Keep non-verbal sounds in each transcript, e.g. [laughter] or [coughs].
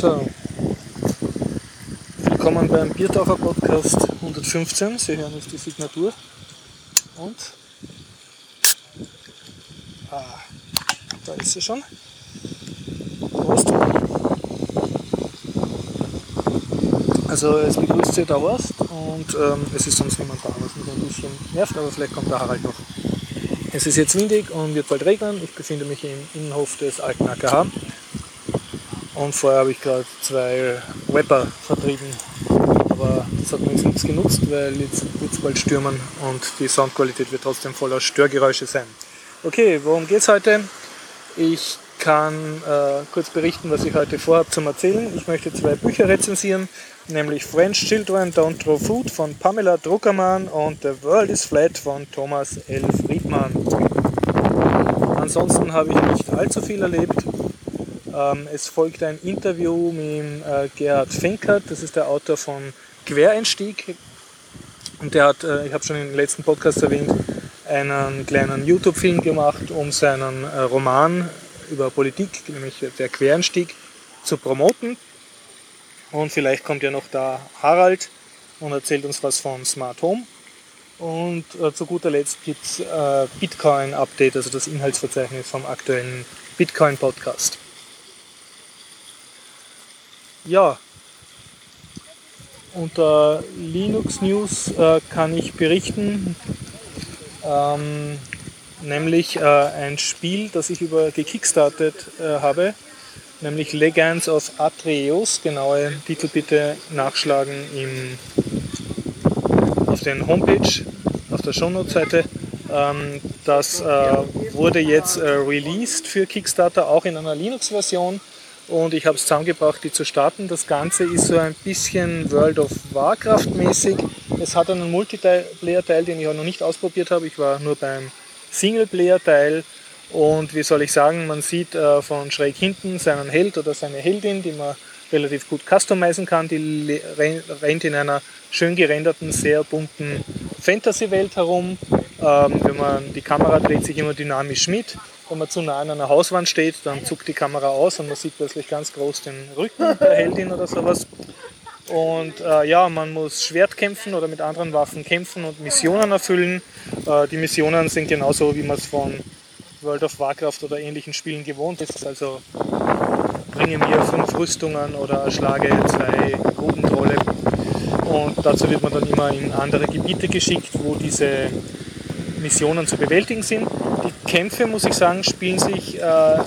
So. Willkommen beim Biertaucher Podcast 115. Sie hören jetzt die Signatur. Und. Ah, da ist sie schon. Prost. Also es begrüßt sie der Horst und ähm, es ist sonst niemand da, was mich ein bisschen nervt, aber vielleicht kommt der Harald noch. Es ist jetzt windig und wird bald regnen. Ich befinde mich im Innenhof des alten AKH. Und vorher habe ich gerade zwei Rapper vertrieben. Aber das hat jetzt nichts genutzt, weil jetzt wird es bald stürmen und die Soundqualität wird trotzdem voller Störgeräusche sein. Okay, worum geht es heute? Ich kann äh, kurz berichten, was ich heute vorhabe zum Erzählen. Ich möchte zwei Bücher rezensieren, nämlich French Children Don't Throw Food von Pamela Druckermann und The World is Flat von Thomas L. Friedmann. Ansonsten habe ich nicht allzu viel erlebt. Ähm, es folgt ein Interview mit äh, Gerhard Fenkert, das ist der Autor von Quereinstieg. Und der hat, äh, ich habe schon im letzten Podcast erwähnt, einen kleinen YouTube-Film gemacht, um seinen äh, Roman über Politik, nämlich der Quereinstieg, zu promoten. Und vielleicht kommt ja noch da Harald und erzählt uns was von Smart Home. Und äh, zu guter Letzt gibt es äh, Bitcoin Update, also das Inhaltsverzeichnis vom aktuellen Bitcoin Podcast. Ja, unter Linux News äh, kann ich berichten, ähm, nämlich äh, ein Spiel, das ich über gekickstartet äh, habe, nämlich Legends of Atreus. Genaue Titel bitte nachschlagen im, auf den Homepage, auf der Shownote-Seite. Ähm, das äh, wurde jetzt äh, released für Kickstarter, auch in einer Linux-Version. Und ich habe es zusammengebracht, die zu starten. Das Ganze ist so ein bisschen World of Warcraft mäßig. Es hat einen Multiplayer-Teil, den ich auch noch nicht ausprobiert habe. Ich war nur beim Singleplayer-Teil. Und wie soll ich sagen, man sieht äh, von schräg hinten seinen Held oder seine Heldin, die man relativ gut customizen kann. Die rennt in einer schön gerenderten, sehr bunten Fantasy-Welt herum. Ähm, wenn man die Kamera dreht sich immer dynamisch mit. Wenn man zu nah an einer Hauswand steht, dann zuckt die Kamera aus und man sieht plötzlich ganz groß den Rücken der Heldin oder sowas. Und äh, ja, man muss Schwert kämpfen oder mit anderen Waffen kämpfen und Missionen erfüllen. Äh, die Missionen sind genauso, wie man es von World of Warcraft oder ähnlichen Spielen gewohnt ist. Also bringe mir fünf Rüstungen oder schlage zwei Grubentrolle. Und dazu wird man dann immer in andere Gebiete geschickt, wo diese Missionen zu bewältigen sind. Die Kämpfe, muss ich sagen, spielen sich, äh,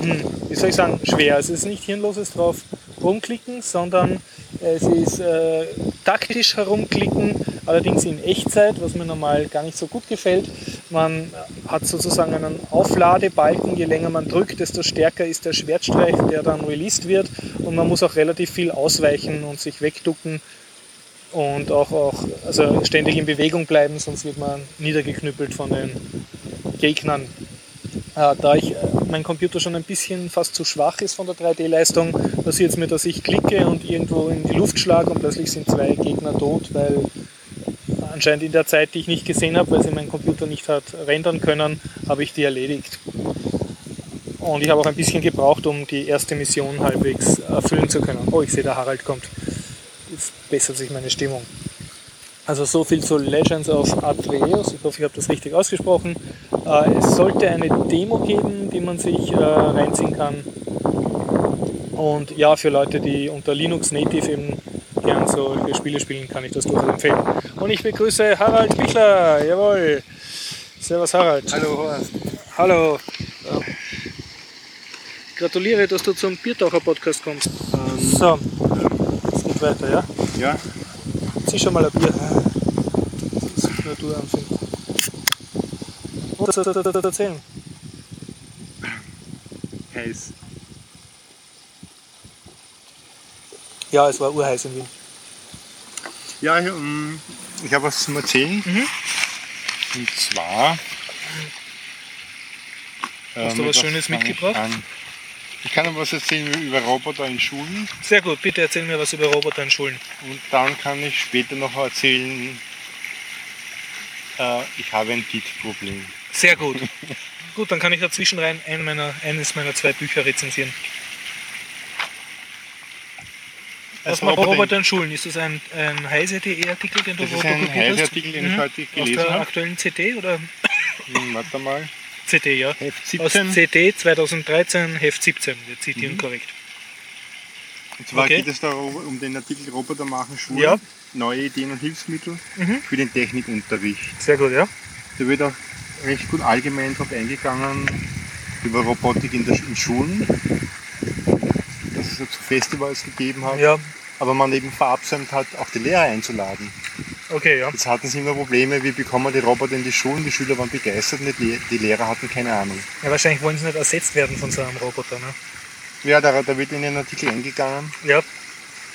hm, wie soll ich sagen, schwer. Es ist nicht hirnloses drauf rumklicken, sondern es ist äh, taktisch herumklicken, allerdings in Echtzeit, was mir normal gar nicht so gut gefällt. Man hat sozusagen einen Aufladebalken, je länger man drückt, desto stärker ist der Schwertstreich, der dann released wird und man muss auch relativ viel ausweichen und sich wegducken und auch, auch also ständig in Bewegung bleiben, sonst wird man niedergeknüppelt von den Gegnern. Äh, da ich, äh, mein Computer schon ein bisschen fast zu schwach ist von der 3D-Leistung, passiert es mir, dass ich klicke und irgendwo in die Luft schlage und plötzlich sind zwei Gegner tot, weil anscheinend in der Zeit, die ich nicht gesehen habe, weil sie mein Computer nicht hat rendern können, habe ich die erledigt. Und ich habe auch ein bisschen gebraucht, um die erste Mission halbwegs erfüllen zu können. Oh, ich sehe, der Harald kommt. Bessert sich meine Stimmung. Also so viel zu Legends of Atreus. Ich hoffe, ich habe das richtig ausgesprochen. Äh, es sollte eine Demo geben, die man sich äh, reinziehen kann. Und ja, für Leute, die unter Linux Native eben gern solche Spiele spielen, kann ich das durchaus empfehlen. Und ich begrüße Harald Bichler. Jawohl. Servus Harald. Hallo Horst. Hallo. Gratuliere, dass du zum Biertaucher Podcast kommst. Ähm, So, es geht weiter, ja? Ja, Zieh schon mal ein Bier. Das ist Natur anfängt. Was soll ich erzählen? heiß. Ja, es war urheiß in Wien. Ja, ich, ähm, ich habe was zum Erzählen. Mhm. Und zwar. Hast du ähm, was Schönes fange ich mitgebracht? an? Ich kann aber was erzählen über Roboter in Schulen Sehr gut, bitte erzähl mir was über Roboter in Schulen. und dann kann ich später noch erzählen, äh, ich habe ein Git-Problem. Sehr gut. [laughs] gut, dann kann ich dazwischen rein ein meiner, eines meiner zwei Bücher rezensieren. Was man Roboter- Roboter in Schulen? Ist das ein, ein Heise.de-Artikel, den du Das ist wo du ein hast? Heise-Artikel, den ich heute Auf gelesen der habe. aktuellen CD oder Hm, Warte mal. CD, ja. Heft Aus 17. CD 2013, Heft 17, wir zitieren korrekt. Und zwar Okay. geht es da um den Artikel Roboter machen Schulen. Ja. Neue Ideen und Hilfsmittel Mhm. für den Technikunterricht. Sehr gut, ja. Da wird auch recht gut allgemein darauf eingegangen, über Robotik in, der, in Schulen. Dass es dazu Festivals gegeben hat. Ja, Aber man eben verabsäumt hat, auch die Lehrer einzuladen. okay, ja. Jetzt hatten sie immer Probleme, wie bekommen wir die Roboter in die Schulen. Die Schüler waren begeistert, die die Lehrer hatten keine Ahnung. Ja, wahrscheinlich wollen sie nicht ersetzt werden von so einem Roboter, ne? Ja, da, da wird in den Artikel eingegangen. Ja,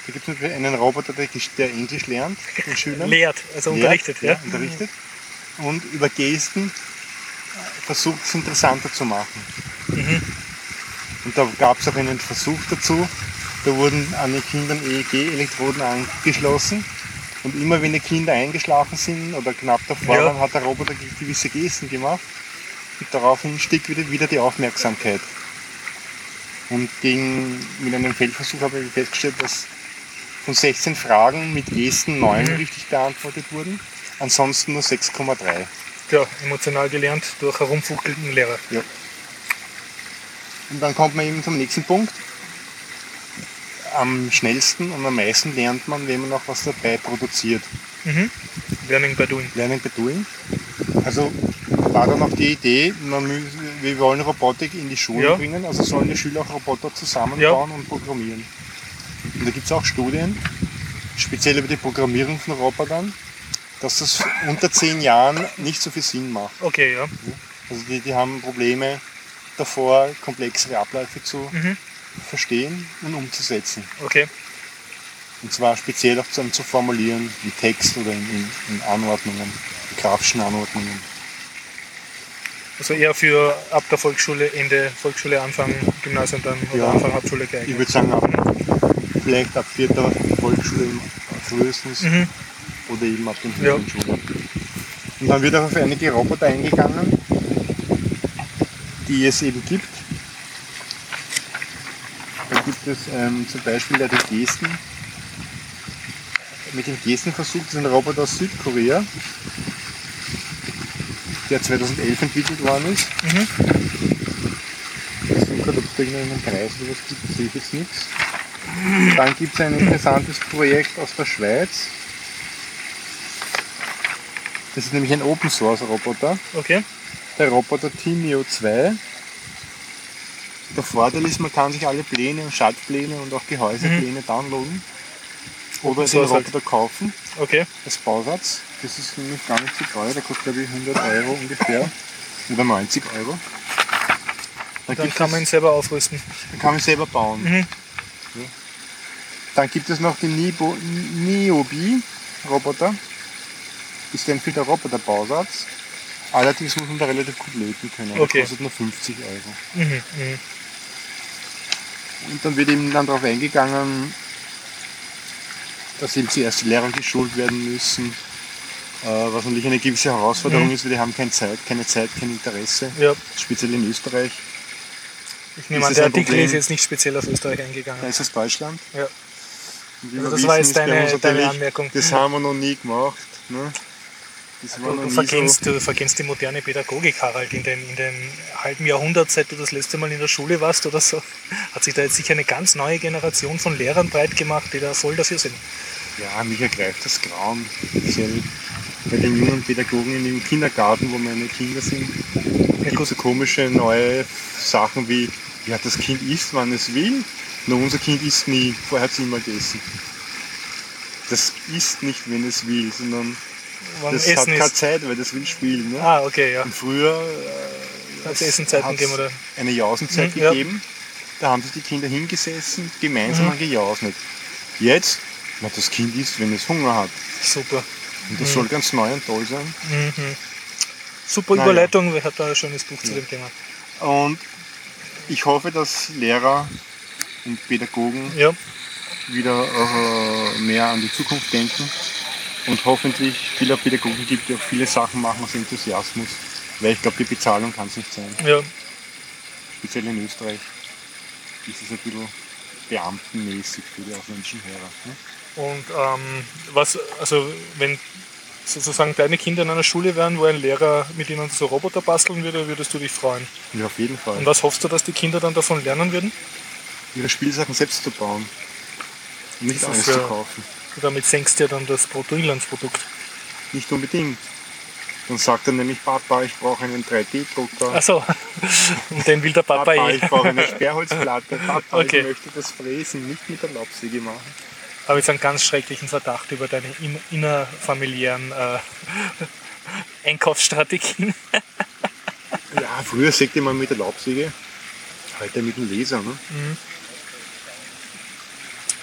Da gibt es einen Roboter, der, Englisch lernt, den Schülern. lehrt, also Lehrt, unterrichtet, ja. unterrichtet. Und über Gesten versucht es interessanter zu machen. Mhm. Und da gab es auch einen Versuch dazu. Da wurden an den Kindern EEG-Elektroden angeschlossen. Und immer wenn die Kinder eingeschlafen sind oder knapp davor Ja. waren, hat der Roboter gewisse Gesten gemacht. Und daraufhin stieg wieder, wieder die Aufmerksamkeit. Und gegen, mit einem Feldversuch habe ich festgestellt, dass von 16 Fragen mit Gesten 9 Mhm. richtig beantwortet wurden. Ansonsten nur 6,3. Ja, emotional gelernt durch herumfuchtelnden Lehrer. Und dann kommt man eben zum nächsten Punkt. Am schnellsten und am meisten lernt man, wenn man auch was dabei produziert. Mhm. Learning by doing. Learning by doing. Also war dann auch die Idee, man mü- wir wollen Robotik in die Schulen Ja. bringen, also sollen die Schüler auch Roboter zusammenbauen und programmieren. Und da gibt es auch Studien, speziell über die Programmierung von Robotern, dass das unter 10 Jahren nicht so viel Sinn macht. Okay, ja. Also die, die haben Probleme davor, komplexere Abläufe zu Mhm. Verstehen und umzusetzen. Okay. Und zwar speziell auch zu, zu formulieren im Text oder in, in, in Anordnungen, in grafischen Anordnungen. Also eher für ab der Volksschule, Ende Volksschule, Anfang Gymnasium dann oder Ja. Anfang Hauptschule Ich geeignet. würde sagen, ab, vielleicht ab vierter Volksschule frühestens Mhm. oder eben ab den Ja. höheren Schulen. Und dann wird auch auf einige Roboter eingegangen, die es eben gibt. Da gibt es ähm, zum Beispiel ja die Gesten. Mit dem Gestenversuch, das ist ein Roboter aus Südkorea, der 2011 entwickelt worden ist. Mhm. Ich weiß nicht gerade, ob es da irgendeinen Preis oder was gibt, sehe ich jetzt nichts. Dann gibt es ein interessantes Projekt aus der Schweiz. Das ist nämlich ein Open Source Roboter, Okay. der Roboter Timio 2. Der Vorteil ist, man kann sich alle Pläne und Schaltpläne und auch Gehäusepläne downloaden oder den Source halt. Roboter kaufen Okay. als Bausatz. Das ist nämlich gar nicht so teuer, der kostet glaube ich 100 Euro ungefähr oder 90 Euro. Dann gibt kann es- man ihn selber aufrüsten. dann kann man selber bauen. Mhm. Dann gibt es noch den Nibo, Niobi Roboter. Ist ein der Roboterbausatz. Allerdings muss man da relativ gut löten können. Okay. kostet nur 50 Euro. Mhm. Mhm. Und dann wird eben dann darauf eingegangen, dass eben zuerst die Lehrer geschult werden müssen. Äh, was natürlich eine gewisse Herausforderung Mhm. ist, weil die haben keine Zeit, keine Zeit, kein Interesse. Ja, Speziell in Österreich. ich nehme an, der Artikel ist jetzt nicht speziell auf Österreich Da eingegangen. ist es Deutschland. Ja. Also das war wissen, jetzt ist bei deine- deine Anmerkung. Das haben wir noch nie gemacht. Ne? Du, verkennst, so. du verkennst die moderne Pädagogik, Harald. In den, in den halben Jahrhundert, seit du das letzte Mal in der Schule warst oder so, hat sich da jetzt sicher eine ganz neue Generation von Lehrern breit gemacht, die da voll dafür sind. Ja, mich ergreift das Grauen. Speziell bei den jungen Pädagogen in dem Kindergarten, wo meine Kinder sind. Gibt es so komische neue Sachen wie, ja, das Kind isst, wann es will. Nur unser Kind isst nie. Vorher hat es immer gegessen. Das isst nicht, wenn es will, sondern Das hat Essen keine ist. Zeit, weil das will spielen. Ne? Ah, okay, ja. Und früher Hat es Essenzeiten gegeben, oder? eine Jausenzeit Mhm, ja. gegeben. Da haben sich die Kinder hingesessen, gemeinsam Mhm. gejausnet. Jetzt, na, das Kind isst, wenn es Hunger hat. Super. Und das Mhm. soll ganz neu und toll sein. Mhm. Super Na ja. Überleitung, wer hat da ein schönes Buch zu dem Thema. Und ich hoffe, dass Lehrer und Pädagogen Ja, wieder äh, mehr an die Zukunft denken und hoffentlich viele Pädagogen gibt, die auch viele Sachen machen aus Enthusiasmus. Weil ich glaube, die Bezahlung kann es nicht sein. ja. Speziell in Österreich ist es ein bisschen beamtenmäßig für die ausländischen Hörer. Ne? Und ähm, was, also wenn sozusagen deine Kinder in einer Schule wären, wo ein Lehrer mit ihnen so Roboter basteln würde, würdest du dich freuen. Ja, auf jeden Fall. Und was hoffst du, dass die Kinder dann davon lernen würden? Ihre Spielsachen selbst zu bauen. Und nicht alles zu kaufen. Damit senkst du ja dann das Bruttoinlandsprodukt. Nicht unbedingt. Dann sagt er nämlich, Papa, ich brauche einen 3D-Drucker. Achso, und [laughs] den will der Papa, Papa, eh. ich brauche eine Sperrholzplatte. [laughs] Papa, Okay. ich möchte das Fräsen nicht mit der Laubsäge machen. habe jetzt einen ganz schrecklichen Verdacht über deine in- innerfamiliären äh, [laughs] Einkaufsstrategien. Ja, früher sägte man mit der Laubsäge, heute mit dem Laser. Ne?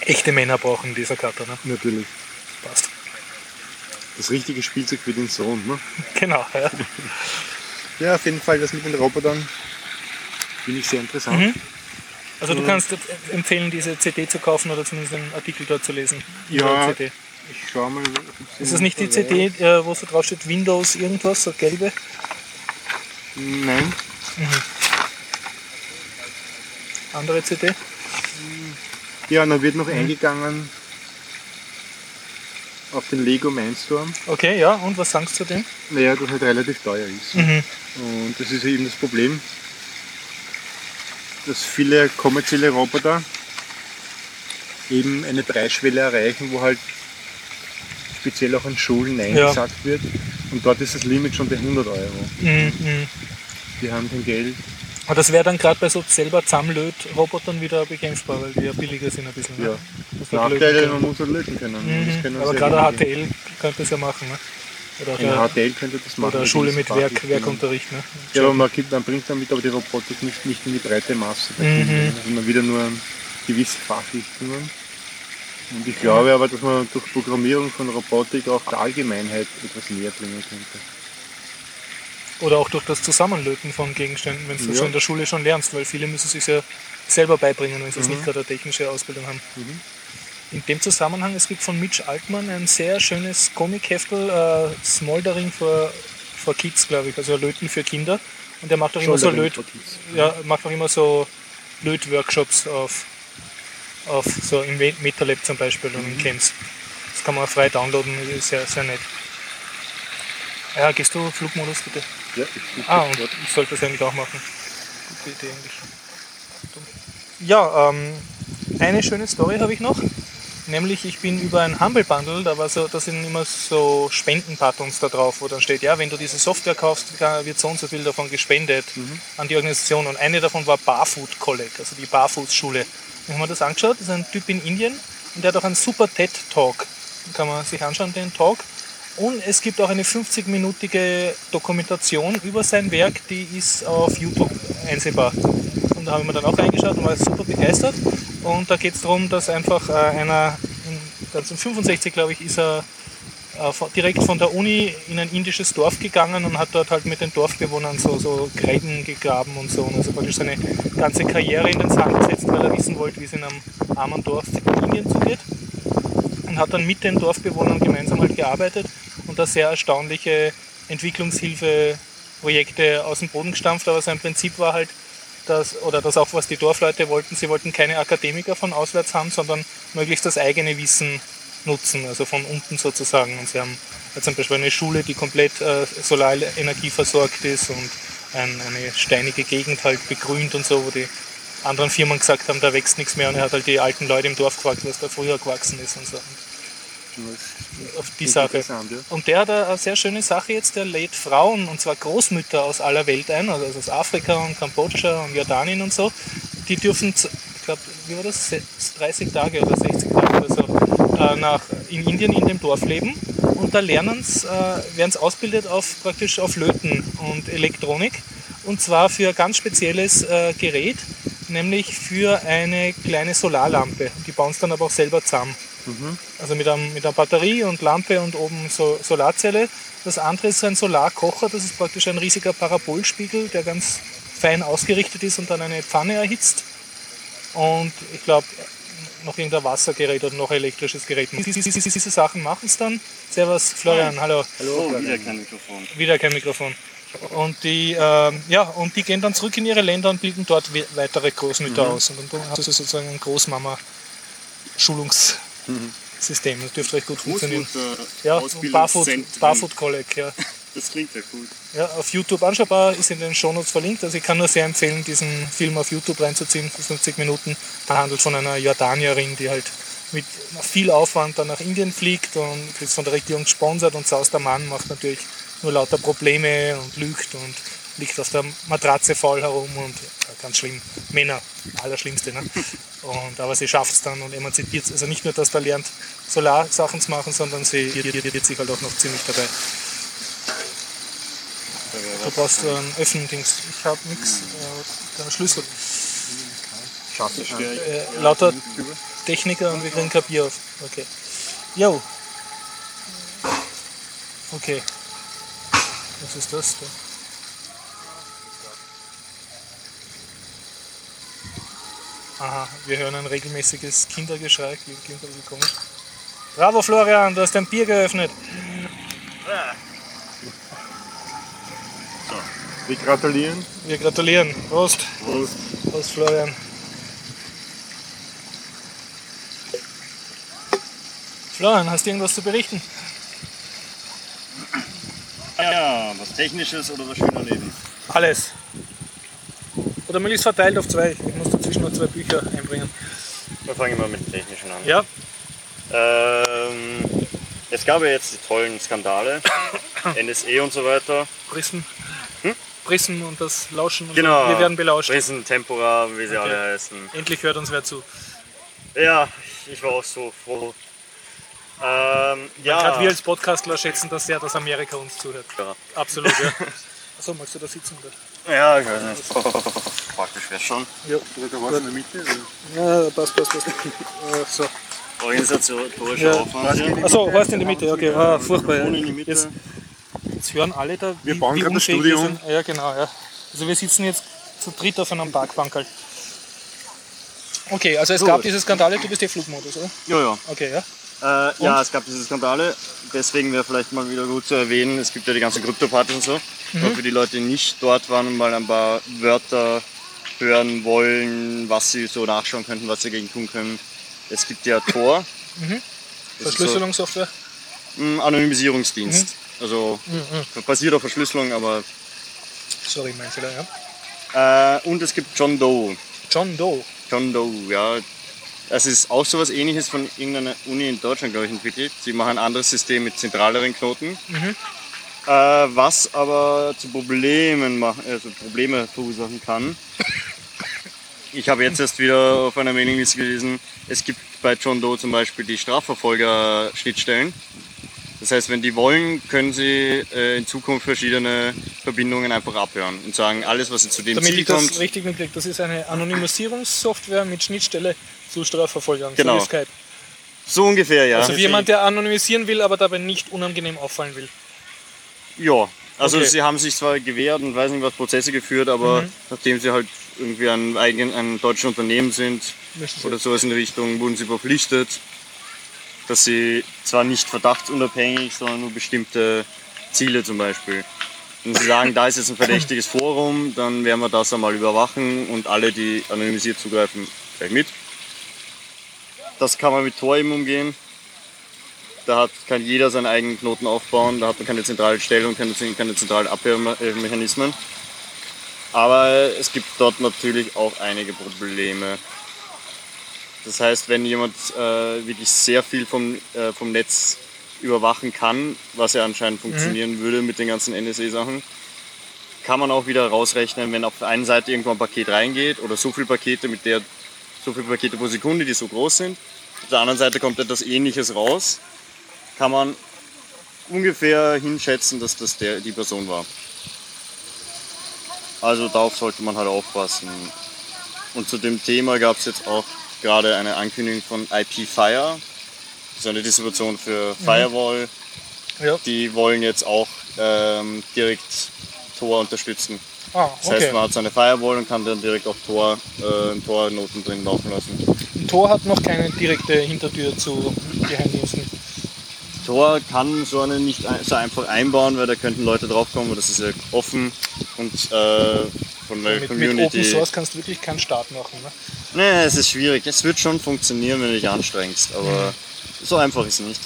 Echte Männer brauchen dieser Karte, ne? Natürlich. Passt. Das richtige Spielzeug für den Sohn. Ne? [laughs] Genau, ja. Ja, auf jeden Fall das mit den Robotern finde ich sehr interessant. Mhm. Also du kannst empfehlen, diese CD zu kaufen oder zumindest einen Artikel dort zu lesen. Ja. CD. Ich schau mal. Ist das nicht die CD, äh, wo so drauf steht Windows irgendwas, so gelbe? Nein. Andere CD? Ja, und dann wird noch eingegangen auf den Lego Mindstorm. Okay, ja, und was sagst du dem? Naja, das halt relativ teuer ist. Mhm. Und das ist eben das Problem, dass viele kommerzielle Roboter eben eine Preisschwelle erreichen, wo halt speziell auch an Schulen Nein Ja. gesagt wird. Und dort ist das Limit schon bei 100 Euro. Mhm. mhm. Die haben kein Geld. Aber das wäre dann gerade bei so selber Zusammenlöt-Robotern wieder bekämpfbar, weil die ja billiger sind ein bisschen. Ne? Ja. Das Nachteile, man muss halt löten können. Das Mhm. können Aber gerade. HTL könnte es ja machen. Ne? Oder, Ein der, HTL könnte das machen. oder Schule das mit Werk. Werkunterricht. Ne? Ja, aber man, gibt, man bringt damit aber die Robotik nicht, nicht in die breite Masse der Mhm. Sondern wieder nur gewisse Fachrichtungen. Und ich glaube aber, dass man durch Programmierung von Robotik auch der Allgemeinheit etwas näher bringen könnte. Oder auch durch das Zusammenlöten von Gegenständen, wenn du Ja. so in der Schule schon lernst, weil viele müssen sich ja selber beibringen, wenn sie jetzt Mhm. nicht gerade eine technische Ausbildung haben. In dem Zusammenhang, es gibt von Mitch Altmann ein sehr schönes Comic-Heftel, äh, Smoldering for, for Kids, glaube ich, also Löten für Kinder. Und der macht auch immer so Löt, ja, macht auch immer so Lötworkshops auf, auf so im Me- MetaLab zum Beispiel und Mhm. in Camps. Das kann man frei downloaden, ist sehr, sehr nett. Ja, gehst du Flugmodus bitte? Ja, ich, ich, Ah, und ich sollte das eigentlich auch machen. Gute Idee eigentlich. Ja, ähm, eine schöne Story habe ich noch. Nämlich, ich bin über ein Humble Bundle, da, war so, da sind immer so Spendenpatrons da drauf, wo dann steht, ja, wenn du diese Software kaufst, wird so und so viel davon gespendet an die Organisation. Und eine davon war Barfoot College, also die Barfußschule. Ich habe mir das angeschaut, das ist ein Typ in Indien und der hat auch einen super TED-Talk. Kann man sich anschauen, den Talk. Und es gibt auch eine 50-minütige Dokumentation über sein Werk, die ist auf YouTube einsehbar. Und da habe ich mir dann auch reingeschaut und war super begeistert. Und da geht es darum, dass einfach äh, einer, in 1965 glaube ich, ist er äh, direkt von der Uni in ein indisches Dorf gegangen und hat dort halt mit den Dorfbewohnern so, so Gräben gegraben und so. Und also praktisch seine ganze Karriere in den Sand gesetzt, weil er wissen wollte, wie es in einem armen Dorf in Indien zugeht und hat dann mit den Dorfbewohnern gemeinsam halt gearbeitet und da sehr erstaunliche Entwicklungshilfeprojekte aus dem Boden gestampft. Aber sein Prinzip war halt, dass, oder das auch, was die Dorfleute wollten, sie wollten keine Akademiker von auswärts haben, sondern möglichst das eigene Wissen nutzen, also von unten sozusagen. Und sie haben zum Beispiel eine Schule, die komplett äh, Solarenergie versorgt ist und ein, eine steinige Gegend halt begrünt und so, wo die anderen Firmen gesagt haben, da wächst nichts mehr und er hat halt die alten Leute im Dorf gefragt, was da früher gewachsen ist und so. Auf die Sache. Und der hat eine sehr schöne Sache jetzt, der lädt Frauen, und zwar Großmütter aus aller Welt ein, also aus Afrika und Kambodscha und Jordanien und so. Die dürfen, ich glaube, wie war das, Se- 30 Tage oder 60 Tage oder so, äh, nach, in Indien in dem Dorf leben. Und da lernen's, äh, werden sie ausgebildet auf, praktisch auf Löten und Elektronik. Und zwar für ein ganz spezielles äh, Gerät, nämlich für eine kleine Solarlampe. Die bauen es dann aber auch selber zusammen. Also mit, einem, mit einer Batterie und Lampe und oben so Solarzelle. Das andere ist so ein Solarkocher, das ist praktisch ein riesiger Parabolspiegel, der ganz fein ausgerichtet ist und dann eine Pfanne erhitzt. Und ich glaube, noch irgendein Wassergerät oder noch elektrisches Gerät. Diese, diese, diese Sachen machen es dann. Servus, Florian, hallo. Oh, wieder kein Mikrofon. Wieder kein Mikrofon. Und die, ähm, ja, und die gehen dann zurück in ihre Länder und bilden dort we- weitere Großmütter aus. Und dann hast du sozusagen ein Großmama-Schulungssystem. Das dürfte recht gut funktionieren. Ja, und Barfoot, Barfoot College, ja. Das klingt ja gut. ja. Auf YouTube anschaubar, ist in den Shownotes verlinkt. Also ich kann nur sehr empfehlen, diesen Film auf YouTube reinzuziehen, für 50 Minuten. Er handelt von einer Jordanierin, die halt mit viel Aufwand dann nach Indien fliegt und ist von der Regierung gesponsert und Saus der Mann macht natürlich nur lauter Probleme und lügt und liegt auf der Matratze faul herum und ganz schlimm. Männer, allerschlimmste. Ne? Und, aber sie schafft es dann und emanzipiert Also nicht nur, dass da lernt, Solarsachen zu machen, sondern sie wird sich halt auch noch ziemlich dabei. Du brauchst einen Öffnendings. Ich habe nichts. Äh, Schlüssel. Schaffe ich Äh, lauter Techniker und wir kriegen kein Bier auf. Okay. Jo. Okay. Was ist das da? Aha, wir hören ein regelmäßiges Kindergeschrei. Ein bisschen komisch. Bravo Florian, du hast dein Bier geöffnet. Wir gratulieren. Wir gratulieren. Prost. Prost. Prost Florian. Florian, hast du irgendwas zu berichten? Ja, was Technisches oder was schöner Leben? Alles. Oder möglichst verteilt auf zwei. Ich muss dazwischen noch zwei Bücher einbringen. Wir fangen mal mit dem Technischen an. Ja, Ähm, es gab ja jetzt die tollen Skandale, [coughs] NSE und so weiter. Prism. Prism und das Lauschen. Und Genau. so. Wir werden belauscht. Riesen, Tempora, wie sie Okay. alle heißen. Endlich hört uns wer zu. Ja, ich war auch so froh. Ähm, ja, Gerade wir als Podcastler schätzen das sehr, dass Amerika uns zuhört. Ja. Absolut, ja. [laughs] Achso, magst du da sitzen? Oder? ja, ich weiß nicht. [laughs] Praktisch wäre schon. Ja. Da war in der Mitte. ja, passt, passt, passt. Äh, so. Organisatorischer Ja. Aufwand. hier. Achso, Horst in der Mitte, okay. Ah, furchtbar. Ja. Jetzt, jetzt hören alle da, Wir wie, bauen wie gerade das Studio wir. Ja, genau, ja. Also wir sitzen jetzt zu dritt auf einem Parkbankerl. Okay, also es gab diese Skandale, du bist der Flugmodus, oder? Ja, ja. Okay, ja. Äh, ja, es gab diese Skandale. Deswegen wäre vielleicht mal wieder gut zu erwähnen, es gibt ja die ganzen Krypto-Partys und so. Mhm. Aber für die Leute, die nicht dort waren und mal ein paar Wörter hören wollen, was sie so nachschauen könnten, was sie dagegen tun können. Es gibt ja Tor. Mhm. Verschlüsselungssoftware. So ein Anonymisierungsdienst. Mhm. Also basiert auf Verschlüsselung, aber. Sorry, mein Fehler, ja. Äh, und es gibt John Doe. John Doe. John Doe, ja. Das ist auch so was ähnliches von irgendeiner Uni in Deutschland, glaube ich, entwickelt. Sie machen ein anderes System mit zentraleren Knoten. Äh, was aber zu Problemen, mach, also Probleme verursachen kann. [laughs] Ich habe jetzt erst wieder auf einer Mailingliste gelesen, es gibt bei John Doe zum Beispiel die Strafverfolger-Schnittstellen. Das heißt, wenn die wollen, können sie äh, in Zukunft verschiedene Verbindungen einfach abhören und sagen, alles, was zu dem Damit Ziel ich das kommt, richtig mitkriege, das ist eine Anonymisierungssoftware mit Schnittstelle zu Strafverfolgern. Genau. So wie Skype. so ungefähr, ja. Also wie jemand, der anonymisieren will, aber dabei nicht unangenehm auffallen will. Ja, also Okay. sie haben sich zwar gewehrt und weiß nicht was Prozesse geführt, aber nachdem sie halt irgendwie ein, eigen, ein deutsches Unternehmen sind oder sowas in der Richtung, wurden sie verpflichtet, dass sie zwar nicht verdachtsunabhängig, sondern nur bestimmte Ziele zum Beispiel. Wenn sie sagen, da ist jetzt ein verdächtiges Forum, dann werden wir das einmal überwachen und alle, die anonymisiert zugreifen, gleich mit. Das kann man mit Tor eben umgehen. Da hat, kann jeder seinen eigenen Knoten aufbauen, da hat man keine zentrale Stellung, keine, keine zentralen Abhörmechanismen. Aber es gibt dort natürlich auch einige Probleme. Das heißt, wenn jemand äh, wirklich sehr viel vom, äh, vom Netz überwachen kann, was ja anscheinend funktionieren würde mit den ganzen NSA-Sachen, kann man auch wieder rausrechnen, wenn auf der einen Seite irgendwo ein Paket reingeht oder so viele Pakete mit der so viele Pakete pro Sekunde, die so groß sind. Auf der anderen Seite kommt etwas ähnliches raus, kann man ungefähr hinschätzen, dass das der, die Person war. Also darauf sollte man halt aufpassen. Und zu dem Thema gab es jetzt auch gerade eine Ankündigung von IP Fire. Das ist eine Distribution für Firewall. Ja. Die wollen jetzt auch ähm, direkt Tor unterstützen. Ah, Das heißt, okay. man hat seine Firewall und kann dann direkt auch Tor, äh, Tor-Noten drin laufen lassen. Tor hat noch keine direkte Hintertür zu Geheimdiensten. Tor kann so einen nicht ein- so einfach einbauen, weil da könnten Leute draufkommen, aber das ist ja offen und äh, von der Mit, mit Community. Open Source kannst du wirklich keinen Start machen. Ne? Nee, es ist schwierig. Es wird schon funktionieren, wenn du dich anstrengst, aber so einfach ist nicht.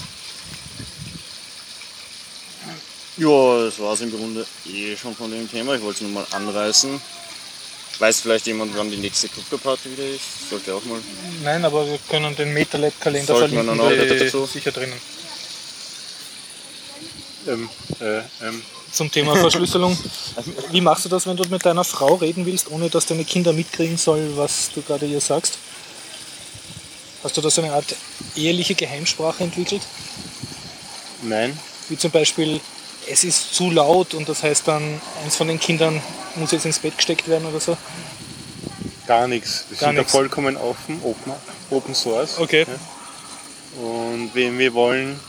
Ja, das war es im Grunde eh schon von dem Thema. Ich wollte es nur mal anreißen. Weiß vielleicht jemand, wann die nächste Krypto-Party wieder ist? Sollte auch mal. Nein, aber wir können den MetaLab-Kalender Sollten wir verlinken, dann auch dazu? sicher drinnen. Ähm, äh, ähm, Zum Thema Verschlüsselung. [laughs] Wie machst du das, wenn du mit deiner Frau reden willst, ohne dass deine Kinder mitkriegen sollen, was du gerade ihr sagst? Hast du da so eine Art eheliche Geheimsprache entwickelt? nein. Wie zum Beispiel, es ist zu laut und das heißt dann, eins von den Kindern muss jetzt ins Bett gesteckt werden oder so? Gar nichts. Wir Gar sind da nichts. vollkommen offen, open, open source. Okay. Ja. Und wenn wir wollen,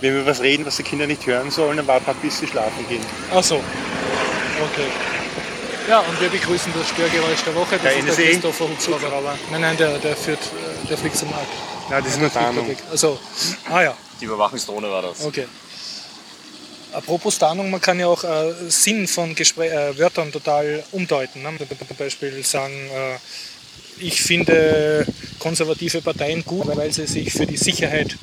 wenn wir was reden, was die Kinder nicht hören sollen, dann warten wir, bis sie schlafen gehen. Ach so. Okay. Ja, und wir begrüßen das Störgeräusch der Woche. Das Der ist der NSA? Christopher Hubschrauber. Nein, nein, der, der führt, der fliegt zum Markt. Nein, das ist eine Tarnung. Also, ah ja, Die Überwachungsdrohne war das. okay. Apropos Tarnung, man kann ja auch äh, Sinn von Gespr äh, Wörtern total umdeuten. Ne? Zum Beispiel sagen, äh, ich finde konservative Parteien gut, weil sie sich für die Sicherheit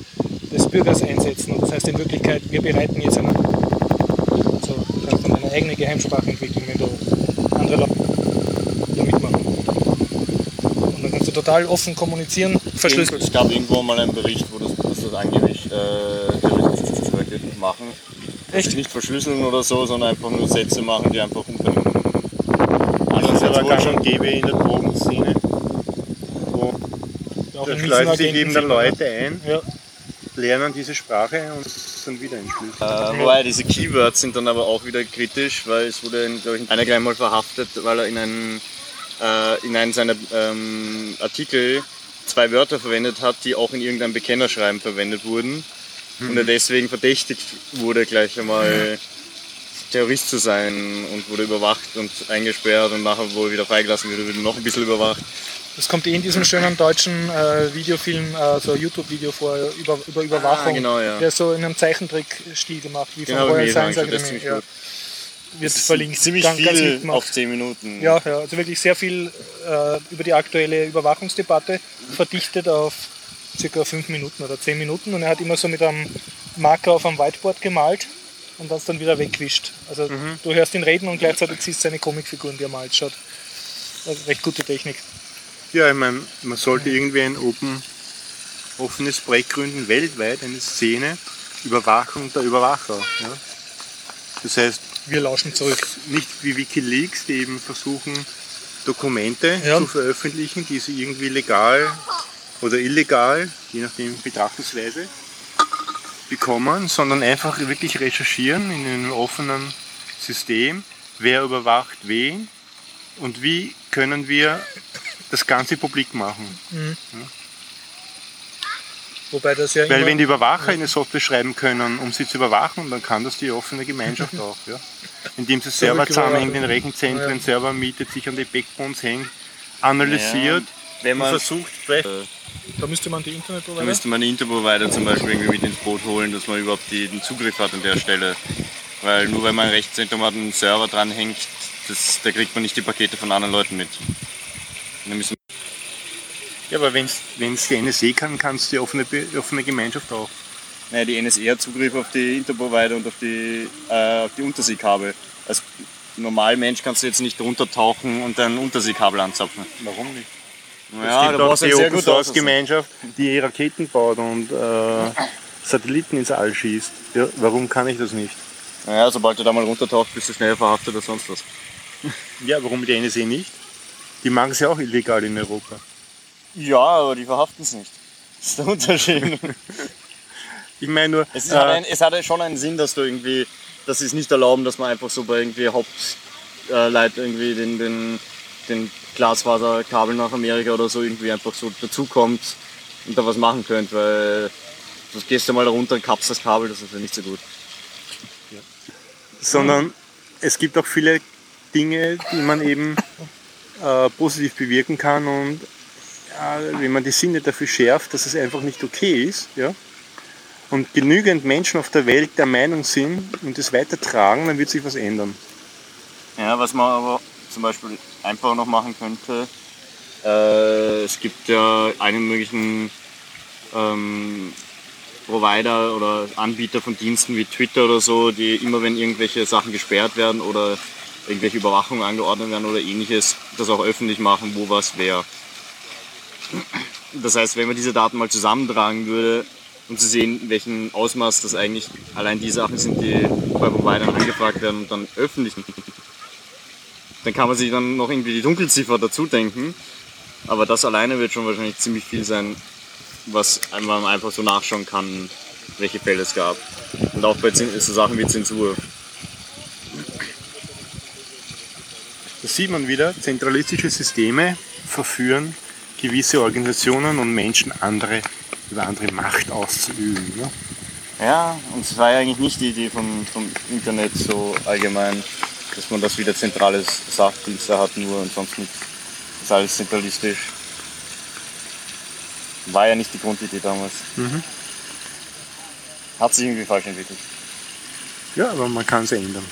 des Bürgers einsetzen. Und das heißt in Wirklichkeit, wir bereiten jetzt eine, also, eine eigene Geheimsprache entwickeln, wenn du andere Leute mitmachen. Und dann kannst du total offen kommunizieren, verschlüsselt. Es gab irgendwo mal einen Bericht, wo das, dass das angeblich äh, machen. Echt? nicht verschlüsseln oder so, sondern einfach nur Sätze machen, die einfach sind. Das ist aber gang schon- gäbe in der Drogenszene. Wo da schleifen sich eben dann Leute ein, Ja, lernen diese Sprache und sind wieder entschlüsselt. Äh, wobei diese Keywords sind dann aber auch wieder kritisch, weil es wurde, glaube ich, einer gleich mal verhaftet, weil er in einen, äh, in einen seiner ähm, Artikel zwei Wörter verwendet hat, die auch in irgendeinem Bekennerschreiben verwendet wurden. Und er deswegen verdächtigt wurde, gleich einmal Terrorist zu sein und wurde überwacht und eingesperrt und nachher, wo er wieder freigelassen wurde, wurde noch ein bisschen überwacht. Das kommt eh in diesem schönen deutschen äh, Videofilm, äh, so YouTube-Video vor, über, über Überwachung. Ah, genau, ja. Der ist so in einem Zeichentrick-Stil gemacht, wie von Genau, Royal mir Science Academy. ziemlich Ja. Wird verlinkt. Ziemlich Ganz- ganz viel gemacht. auf 10 Minuten. Ja, ja, also wirklich sehr viel äh, über die aktuelle Überwachungsdebatte verdichtet auf circa fünf Minuten oder zehn Minuten und er hat immer so mit einem Marker auf einem Whiteboard gemalt und das dann wieder wegwischt. Also du hörst ihn reden und gleichzeitig siehst seine Comicfiguren, die er malt. Schaut. Also recht gute Technik. Ja, ich meine, man sollte irgendwie ein open, offenes Projekt gründen, weltweit, eine Szene, Überwachung der Überwacher. Ja? Das heißt, Wir lauschen zurück. nicht wie Wikileaks, die eben versuchen, Dokumente Ja. zu veröffentlichen, die sie irgendwie legal oder illegal, je nachdem Betrachtungsweise, bekommen, sondern einfach wirklich recherchieren in einem offenen System, wer überwacht wen und wie können wir das Ganze publik machen. Wobei das ja Weil wenn die Überwacher eine Software schreiben können, um sie zu überwachen, dann kann das die offene Gemeinschaft [laughs] auch. Ja? Indem sie Server zusammenhängt, in Rechenzentren, Server mietet, sich an die Backbones hängt, analysiert Wenn und man, versucht, vielleicht da müsste man die da Internetprovider. müsste man einen Interprovider zum Beispiel irgendwie mit ins Boot holen, dass man überhaupt die, den Zugriff hat an der Stelle. Weil nur weil man ein Rechenzentrum hat und einen Server dranhängt, das, da kriegt man nicht die Pakete von anderen Leuten mit. Ja, aber wenn es die NSA kann, kann es die offene, offene Gemeinschaft auch. Naja, die NSA hat Zugriff auf die Interprovider und auf die, äh, auf die Unterseekabel. Als Normalmensch kannst du jetzt nicht runtertauchen und ein Unterseekabel anzapfen. Warum nicht? Ja, es gibt da die einen sehr Open Source Gemeinschaft, die Raketen baut und äh, Satelliten ins All schießt. Ja, warum kann ich das nicht? Naja, sobald du da mal runtertauchst, bist du schnell verhaftet oder sonst was. Ja, warum die NSA nicht? Die machen es ja auch illegal in Europa. Ja, aber die verhaften es nicht. Das ist der Unterschied. [laughs] Ich meine nur, Es, ist, äh, hat ein, es hat ja schon einen Sinn, dass du irgendwie, dass sie es nicht erlauben, dass man einfach so bei irgendwie Hauptleit irgendwie den, den, den Glasfaserkabel nach Amerika oder so irgendwie einfach so dazukommt und da was machen könnt, weil du gehst ja mal runter und kappst das Kabel, das ist ja nicht so gut. sondern es gibt auch viele Dinge, die man eben äh, positiv bewirken kann und ja, wenn man die Sinne dafür schärft, dass es einfach nicht okay ist, ja, und genügend Menschen auf der Welt der Meinung sind und es weitertragen, dann wird sich was ändern. Ja, was man aber zum Beispiel einfach noch machen könnte, äh, es gibt ja einen möglichen ähm, Provider oder Anbieter von Diensten wie Twitter oder so, die immer wenn irgendwelche Sachen gesperrt werden oder irgendwelche Überwachungen angeordnet werden oder ähnliches, das auch öffentlich machen, wo was wäre. Das heißt, wenn man diese Daten mal zusammentragen würde, um zu sehen, in welchem Ausmaß das eigentlich allein die Sachen sind, die bei Providern angefragt werden und dann öffentlich dann kann man sich dann noch irgendwie die Dunkelziffer dazu denken. Aber das alleine wird schon wahrscheinlich ziemlich viel sein, was man einfach so nachschauen kann, welche Fälle es gab. Und auch bei so Sachen wie Zensur. Da sieht man wieder, zentralistische Systeme verführen gewisse Organisationen und Menschen andere über andere Macht auszuüben. Ne? Ja, und es war ja eigentlich nicht die Idee vom, vom Internet so allgemein, dass man das wieder zentrales Sachdienste hat, nur und sonst nichts. Das ist alles zentralistisch. War ja nicht die Grundidee damals. Mhm. Hat sich irgendwie falsch entwickelt. Ja, aber man kann es ändern.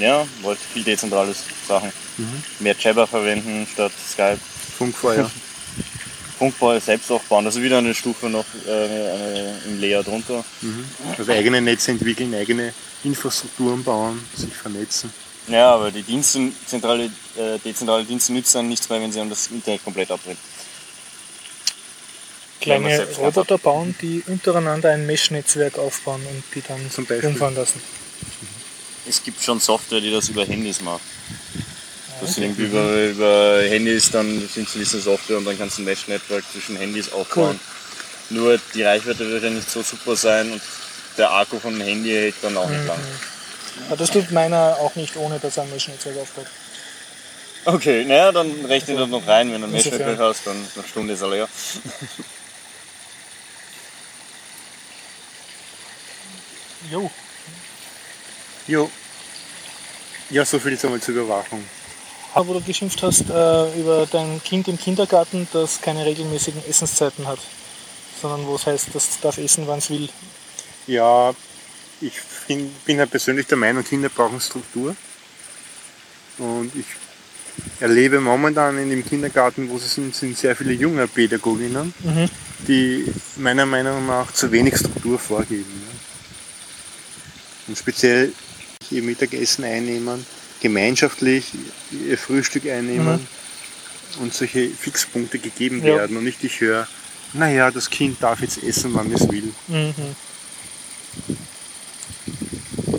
Ja, wollte viel dezentrales Sachen. Mehr Jabber verwenden statt Skype. Funkfeuer. [laughs] Funkball selbst auch bauen. Also wieder eine Stufe noch äh, eine, im Layer drunter. Also eigene Netze entwickeln, eigene Infrastrukturen bauen, sich vernetzen. Ja, aber die Dienste, zentrale, äh, dezentrale Dienste nützen dann nichts mehr, wenn sie dann das Internet komplett abbrennen. Kleine Roboter bauen, die untereinander ein Mesh-Netzwerk aufbauen und die dann Zum Beispiel. umfahren lassen. Es gibt schon Software, die das über Handys macht. Das okay. irgendwie über, über Handys, dann installierst du Software und dann kannst du ein Mesh-Network zwischen Handys aufbauen. Nur die Reichweite wird ja nicht so super sein und der Akku von dem Handy hält dann auch nicht lang. Aber das tut meiner auch nicht, ohne dass er ein Mesh-Netzwerk aufbaut. Okay, naja, dann rechne das noch rein, wenn du ein. Mesh-Network hast, dann nach Stunde ist er leer. [laughs] Jo. Jo. Ja, so viel jetzt einmal zur Überwachung. Aber wo du geschimpft hast äh, über dein Kind im Kindergarten, das keine regelmäßigen Essenszeiten hat, sondern wo es heißt, das darf essen, wann es will. Ja, ich bin, bin halt persönlich der Meinung, Kinder brauchen Struktur. Und ich erlebe momentan in dem Kindergarten, wo sie sind, sind sehr viele junge Pädagoginnen, Mhm. die meiner Meinung nach zu wenig Struktur vorgeben. Ja. Und speziell ihr Mittagessen einnehmen, gemeinschaftlich ihr Frühstück einnehmen und solche Fixpunkte gegeben Ja. werden. Und nicht ich höre, naja, das Kind darf jetzt essen, wann es will. Mhm.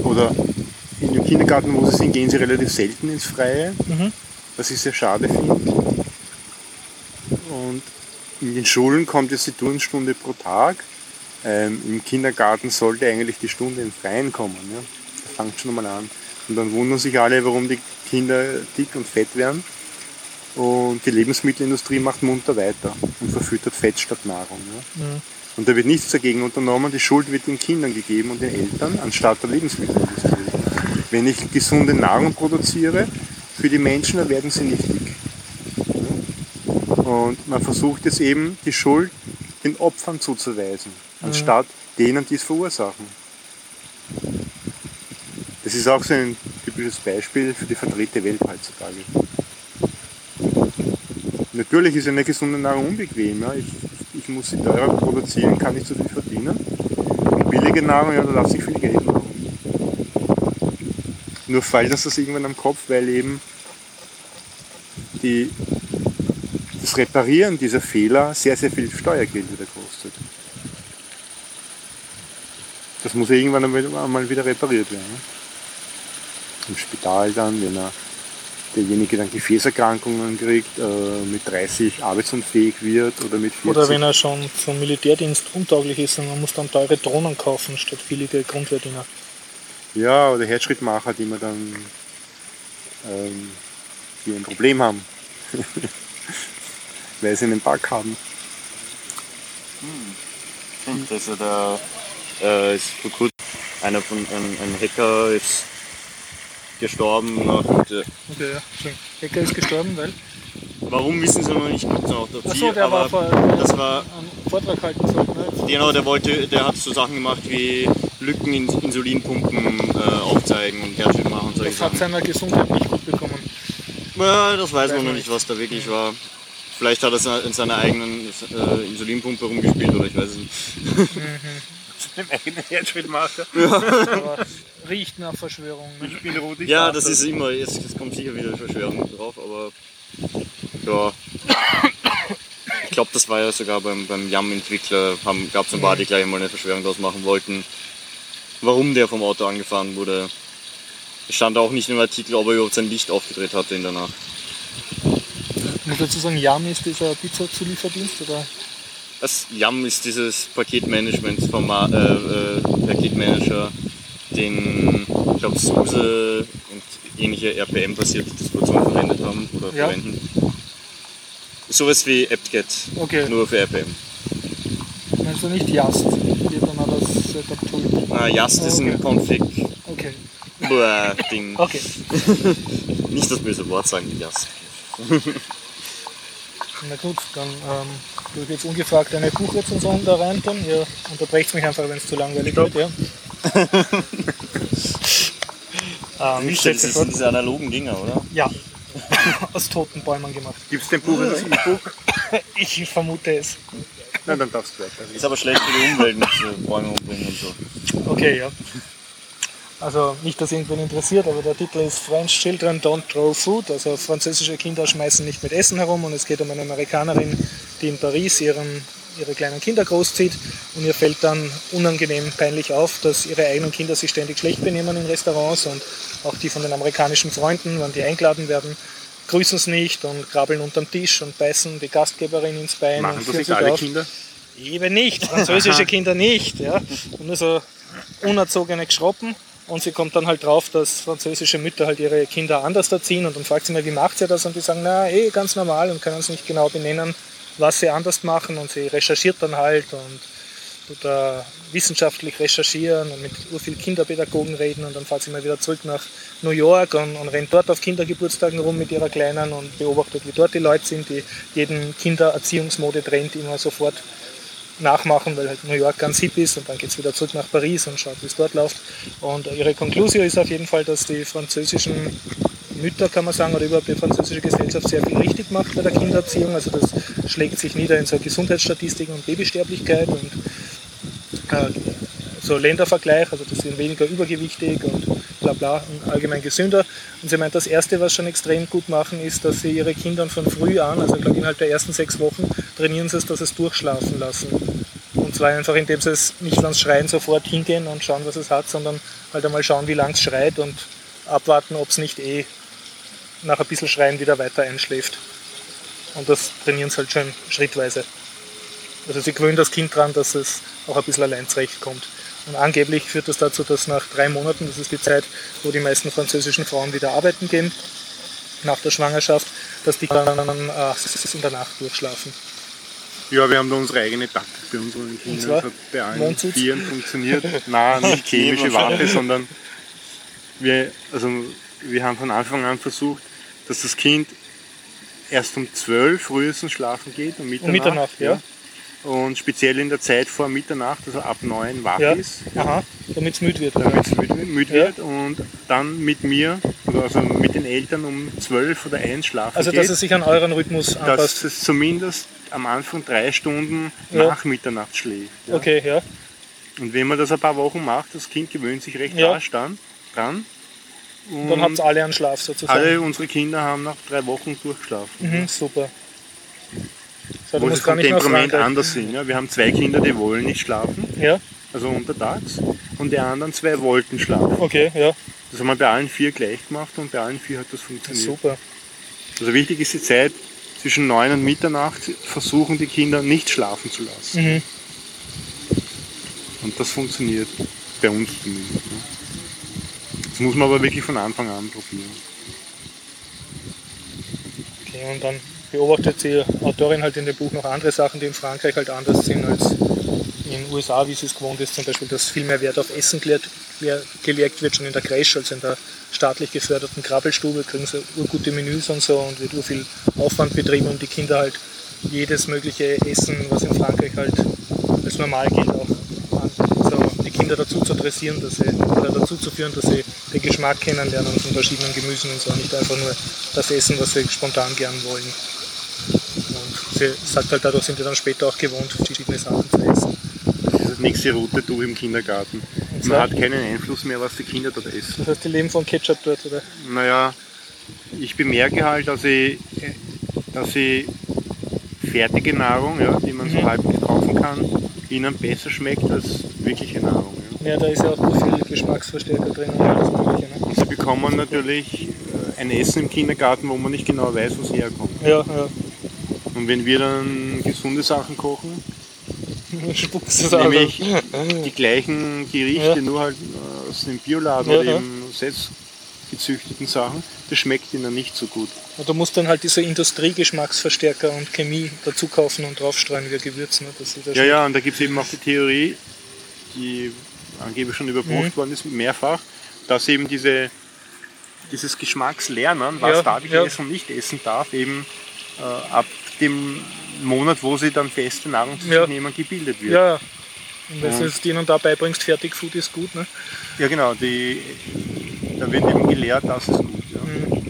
Oder in dem Kindergarten, wo sie sind, gehen sie relativ selten ins Freie, Mhm. was ich sehr schade finde. Und in den Schulen kommt jetzt die Turnstunde pro Tag. Ähm, Im Kindergarten sollte eigentlich die Stunde im Freien kommen. Ja? Das fängt schon mal an. Und dann wundern sich alle, warum die Kinder dick und fett werden. Und die Lebensmittelindustrie macht munter weiter und verfüttert Fett statt Nahrung. Ja? Mhm. Und da wird nichts dagegen unternommen, die Schuld wird den Kindern gegeben und den Eltern anstatt der Lebensmittelindustrie. Wenn ich gesunde Nahrung produziere für die Menschen, dann werden sie nicht dick. Und man versucht jetzt eben die Schuld den Opfern zuzuweisen, anstatt denen, die es verursachen. Das ist auch so ein typisches Beispiel für die verdrehte Welt heutzutage. Natürlich ist eine gesunde Nahrung unbequem. Ja. Ich, ich muss sie teurer produzieren, kann nicht so viel verdienen. Und billige Nahrung, ja, da lasse ich viel Geld machen. Nur fällt uns das irgendwann am Kopf, weil eben die, das Reparieren dieser Fehler sehr, sehr viel Steuergeld wieder kostet. Das muss irgendwann einmal- wieder repariert werden. Im Spital dann, wenn er derjenige dann Gefäßerkrankungen kriegt, äh, mit 30 arbeitsunfähig wird oder mit 40. Oder wenn er schon zum Militärdienst untauglich ist und man muss dann teure Drohnen kaufen statt billige Grundwehrdiener. Ja, oder Herzschrittmacher, die man dann ähm, die ein Problem haben. [laughs] Weil sie einen Bug haben. Hm, ist ja der, äh, ist vor kurzem einer von, ein, ein Hacker ist gestorben nach, äh, Okay, ja. schön. Hacker ist gestorben, weil. warum wissen sie noch nicht, gibt es noch dazu, Achso, der aber war vor, das war vor Vortrag halten sollte. Ne? Genau, der wollte, der hat so Sachen gemacht wie Lücken in Insulinpumpen äh, aufzeigen und Herzschritt machen und solche Das hat seiner Gesundheit nicht gut bekommen. Ja, das weiß man man noch nicht, was da wirklich war. Vielleicht hat er in seiner eigenen äh, Insulinpumpe rumgespielt oder ich weiß es nicht. [laughs] Im eigenen Herzschritt macht er. [laughs] Aber riecht nach Verschwörung. Ne? Ich bin ich Ja, das ist immer, jetzt, jetzt kommt sicher wieder Verschwörung drauf, aber ja. Ich glaube, das war ja sogar beim, beim Yam-Entwickler, gab es ein paar, die gleich mal eine Verschwörung draus machen wollten, warum der vom Auto angefahren wurde. Es stand auch nicht im Artikel, ob er überhaupt sein Licht aufgedreht hatte in der Nacht. Ich muss dazu sagen, Yam ist dieser Pizzazulieferdienst oder? Das Yam ist dieses Paketmanagement vom äh, äh, Paketmanager, den ich glaube SUSE und ähnliche RPM-basierte Distributionen verwendet haben oder Ja. verwenden. Sowas wie apt-get, Okay, nur für RPM. meinst du nicht Yast? Geht dann auch das Setup-Tool. Ah, Yast ist ein Okay. Config Okay, Ding. [laughs] okay. Nicht das böse Wort sagen, Yast. Na gut, dann ähm, tue ich jetzt ungefragt eine Buchrezension da rein tun. Ihr unterbrecht mich einfach, wenn es zu langweilig wird. Ja. Ähm, ich Das sind diese analogen Dinger, oder? Ja, [laughs] aus toten Bäumen gemacht. Gibt es dem Buch als E-Book? [laughs] Ich vermute es. Nein, dann darfst du weiter. Ist aber schlecht für die Umwelt mit so Bäume umbringen und so. Okay, ja. Also nicht, dass irgendwen interessiert, aber der Titel ist French Children Don't Throw Food. Also französische Kinder schmeißen nicht mit Essen herum und es geht um eine Amerikanerin, die in Paris ihren, ihre kleinen Kinder großzieht und ihr fällt dann unangenehm peinlich auf, dass ihre eigenen Kinder sich ständig schlecht benehmen in Restaurants und auch die von den amerikanischen Freunden, wenn die eingeladen werden, grüßen es nicht und krabbeln unterm Tisch und beißen die Gastgeberin ins Bein Machen und das nicht alle auf. Kinder? Eben nicht, französische [laughs] Kinder nicht. Ja. Und nur so unerzogene Geschroppen. Und sie kommt dann halt drauf, dass französische Mütter halt ihre Kinder anders erziehen. Und dann fragt sie mal, wie macht sie das? Und die sagen, na, eh, ganz normal und können es nicht genau benennen, was sie anders machen. Und sie recherchiert dann halt und tut da wissenschaftlich recherchieren und mit ur viel Kinderpädagogen reden. Und dann fährt sie mal wieder zurück nach New York und, und rennt dort auf Kindergeburtstagen rum mit ihrer Kleinen und beobachtet, wie dort die Leute sind, die jeden Kindererziehungsmode-Trend immer sofort nachmachen, weil halt New York ganz hip ist und dann geht es wieder zurück nach Paris und schaut, wie es dort läuft. Und ihre Konklusion ist auf jeden Fall, dass die französischen Mütter, kann man sagen, oder überhaupt die französische Gesellschaft sehr viel richtig macht bei der Kindererziehung. Also das schlägt sich nieder in so Gesundheitsstatistiken und Babysterblichkeit und äh, so Ländervergleich, also das sind weniger übergewichtig und bla bla und allgemein gesünder. Und sie meint, das Erste, was schon extrem gut machen, ist, dass sie ihre Kinder von früh an, also ich glaube innerhalb der ersten sechs Wochen, trainieren sie es, dass sie es durchschlafen lassen. Und zwar einfach, indem sie es nicht, es schreien, sofort hingehen und schauen, was es hat, sondern halt einmal schauen, wie lang es schreit und abwarten, ob es nicht eh nach ein bisschen Schreien wieder weiter einschläft. Und das trainieren sie halt schon schrittweise. Also sie gewöhnen das Kind daran, dass es auch ein bisschen allein zurechtkommt. Und angeblich führt das dazu, dass nach drei Monaten, das ist die Zeit, wo die meisten französischen Frauen wieder arbeiten gehen, nach der Schwangerschaft, dass die dann äh, in der Nacht durchschlafen. Ja, wir haben da unsere eigene Taktik für unsere Und Kinder. zwar? Das hat bei allen Mondsitz? Vieren funktioniert. [laughs] Nein, nicht chemische Waffe, sondern wir, also wir haben von Anfang an versucht, dass das Kind erst um 12 frühestens schlafen geht, um Mitternacht. Mitternacht, ja. Und speziell in der Zeit vor Mitternacht, also ab 9 wach Ja. ist, Aha, damit es müde wird. damit es müde, müde Ja. wird und dann mit mir, also mit den Eltern um 12 oder 1 schlafen Also geht. dass es sich an euren Rhythmus dass anpasst. es zumindest am Anfang drei Stunden Ja. nach Mitternacht schläft. Ja. Okay, ja. Und wenn man das ein paar Wochen macht, das Kind gewöhnt sich recht Ja. rasch dann, dran. Und Dann habt ihr alle einen Schlaf sozusagen. alle unsere Kinder haben nach drei Wochen durchgeschlafen. Mhm, super. So, Wo sie vom Temperament anders sind. Ja. Wir haben zwei Kinder, die wollen nicht schlafen, Ja, also untertags. Und die anderen zwei wollten schlafen. okay, ja, Das haben wir bei allen vier gleich gemacht und bei allen vier hat das funktioniert. super. Also wichtig ist die Zeit zwischen 9 und Mitternacht, versuchen die Kinder nicht schlafen zu lassen. Mhm. Und das funktioniert bei uns zumindest. Ne? Das muss man aber wirklich von Anfang an probieren. Okay, und dann beobachtet die Autorin halt in dem Buch noch andere Sachen, die in Frankreich halt anders sind als in den USA, wie sie es gewohnt ist. Zum Beispiel, dass viel mehr Wert auf Essen gelehrt, gelegt wird, schon in der Creche, also in der staatlich geförderten Krabbelstube, kriegen sie urgute Menüs und so und wird ur viel Aufwand betrieben, um die Kinder halt jedes mögliche Essen, was in Frankreich halt als normal gilt, auch Kinder dazu zu dressieren, dass sie, oder dazu zu führen, dass sie den Geschmack kennenlernen von verschiedenen Gemüsen und so, nicht einfach nur das essen, was sie spontan gern wollen. Und sie sagt halt, dadurch sind die dann später auch gewohnt, verschiedene Sachen zu essen. Das ist das nächste rote Tuch im Kindergarten. Man zwar? hat keinen Einfluss mehr, was die Kinder dort essen. Das heißt, die leben von Ketchup dort, oder? Naja, ich bemerke halt, dass ich, dass ich fertige Nahrung, ja, die man so Mhm. halb kaufen kann, ihnen besser schmeckt als wirkliche Nahrung. Ja. Ja, da ist ja auch viel Geschmacksverstärker drin und alles Mögliche. Ne? Sie bekommen natürlich äh, ein Essen im Kindergarten, wo man nicht genau weiß, wo es herkommt. Ja, ja. Und wenn wir dann gesunde Sachen kochen, [laughs] Spuckst aus. nämlich die gleichen Gerichte, Ja. nur halt äh, aus dem Bioladen Ja, oder eben selbst gezüchteten Sachen, das schmeckt ihnen nicht so gut. Und du musst dann halt diese Industriegeschmacksverstärker und Chemie dazu kaufen und draufstreuen wie Gewürz. Ne? Dass sie da Ja, ja, und da gibt es eben auch die Theorie, die angeblich schon überprüft Mhm. worden ist, mehrfach, dass eben diese, dieses Geschmackslernen, was Ja, darf ich ja. essen und nicht essen darf, eben äh, ab dem Monat, wo sie dann feste Nahrung zu sich Ja. nehmen, gebildet wird. Ja, und wenn du es denen da beibringst, Fertigfood ist gut. Ne? Ja, genau, die, da wird eben gelehrt, dass es gut ja. Mhm.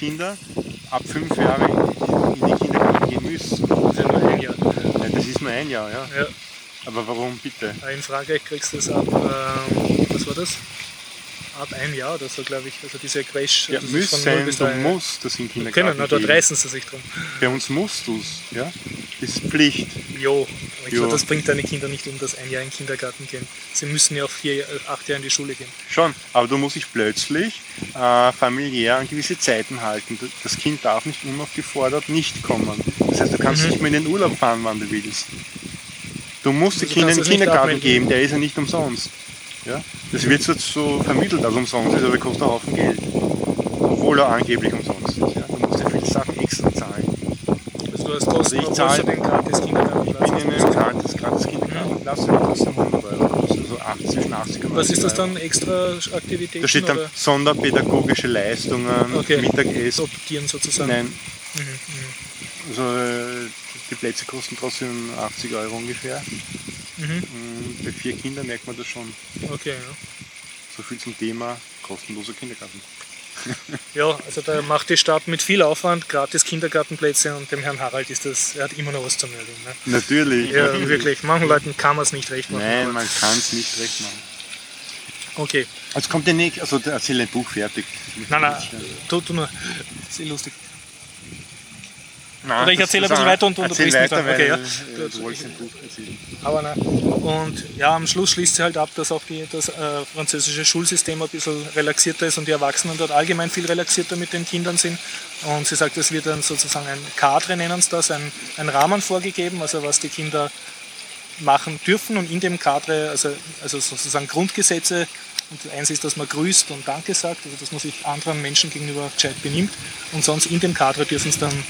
Kinder ab fünf Jahre in die gehen müssen. Das ist ja nur ein Jahr. Ja, das ist nur ein Jahr, ja. Ja. Aber warum bitte? In Frankreich kriegst du es ab, ähm, was war das? Ab einem Jahr oder so, glaube ich. Also diese Crash. Ja, das ist von null müssen, bis du musst das in Kindergarten Können, na, dort reißen sie sich drum. Bei uns musst du es, ja. Das ist Pflicht. Jo, ich glaube, das bringt deine Kinder nicht um, dass ein Jahr in den Kindergarten gehen. Sie müssen ja auch vier, äh, acht Jahre in die Schule gehen. Schon, aber du musst dich plötzlich äh, familiär an gewisse Zeiten halten. Das Kind darf nicht unaufgefordert nicht kommen. Das heißt, du kannst Mhm. nicht mehr in den Urlaub fahren, wann du willst. Du musst Also den es nicht Kindergarten geben, der ist ja nicht umsonst. Ja? Das wird so, so vermittelt als umsonst ist, aber kostet einen Haufen Geld. Obwohl er angeblich umsonst ist. Ja? Du musst ja viele Sachen extra zahlen. Also du hast Kosten, ich obwohl zahl- du den gratis Kindergartenplatz In einem gratis, gratis Kindergarten lassen wir trotzdem 100 Euro. Also 80, zwischen 80 und 90 Was ist das dann? Extra Aktivitäten? Da steht dann oder sonderpädagogische Leistungen, Okay. Mittagessen. optieren sozusagen? Nein, Mhm, mhm. also äh, die Plätze kosten trotzdem 80 Euro ungefähr. Mhm. Und bei vier Kindern merkt man das schon. Okay, ja. So viel zum Thema kostenloser Kindergarten. Ja, also da macht die Stadt mit viel Aufwand gratis Kindergartenplätze und dem Herrn Harald ist das, er hat immer noch was zu melden. Ne? Natürlich. Ja, wirklich. Manchen Leuten kann man es nicht recht machen. Nein, man kann es nicht recht machen. Okay. Also kommt der nächste, also erzähl ein Buch fertig. Nein, nein, tu, tu nur. Das ist eh lustig. Nein, Oder ich erzähle ein das- bisschen weiter und unterbrichst mich weiter, dann. Okay, ja. äh. Aber nein. Und ja, am Schluss schließt sie halt ab, dass auch die, das äh, französische Schulsystem ein bisschen relaxierter ist und die Erwachsenen dort allgemein viel relaxierter mit den Kindern sind. Und sie sagt, es wird dann sozusagen ein Cadre, nennen sie das, ein, ein Rahmen vorgegeben, also was die Kinder machen dürfen und in dem Cadre, also, also sozusagen Grundgesetze, und eins ist, dass man grüßt und Danke sagt, also dass man sich anderen Menschen gegenüber gescheit benimmt und sonst in dem Cadre dürfen sie dann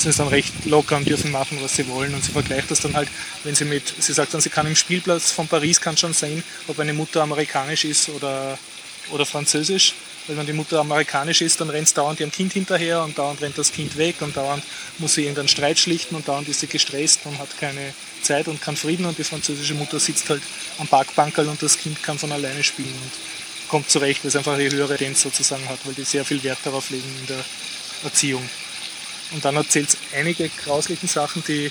sind sie dann recht locker und dürfen machen, was sie wollen. Und sie vergleicht das dann halt, wenn sie mit, sie sagt dann, sie kann im Spielplatz von Paris kann schon sehen, ob eine Mutter amerikanisch ist oder, oder französisch. Weil wenn die Mutter amerikanisch ist, dann rennt dauernd ihrem Kind hinterher und dauernd rennt das Kind weg und dauernd muss sie irgendeinen Streit schlichten und dauernd ist sie gestresst und hat keine Zeit und keinen Frieden und die französische Mutter sitzt halt am Parkbankerl und das Kind kann von alleine spielen und kommt zurecht, weil es einfach eine höhere Tendenz sozusagen hat, weil die sehr viel Wert darauf legen in der Erziehung. Und dann erzählt es einige grauslichen Sachen, die,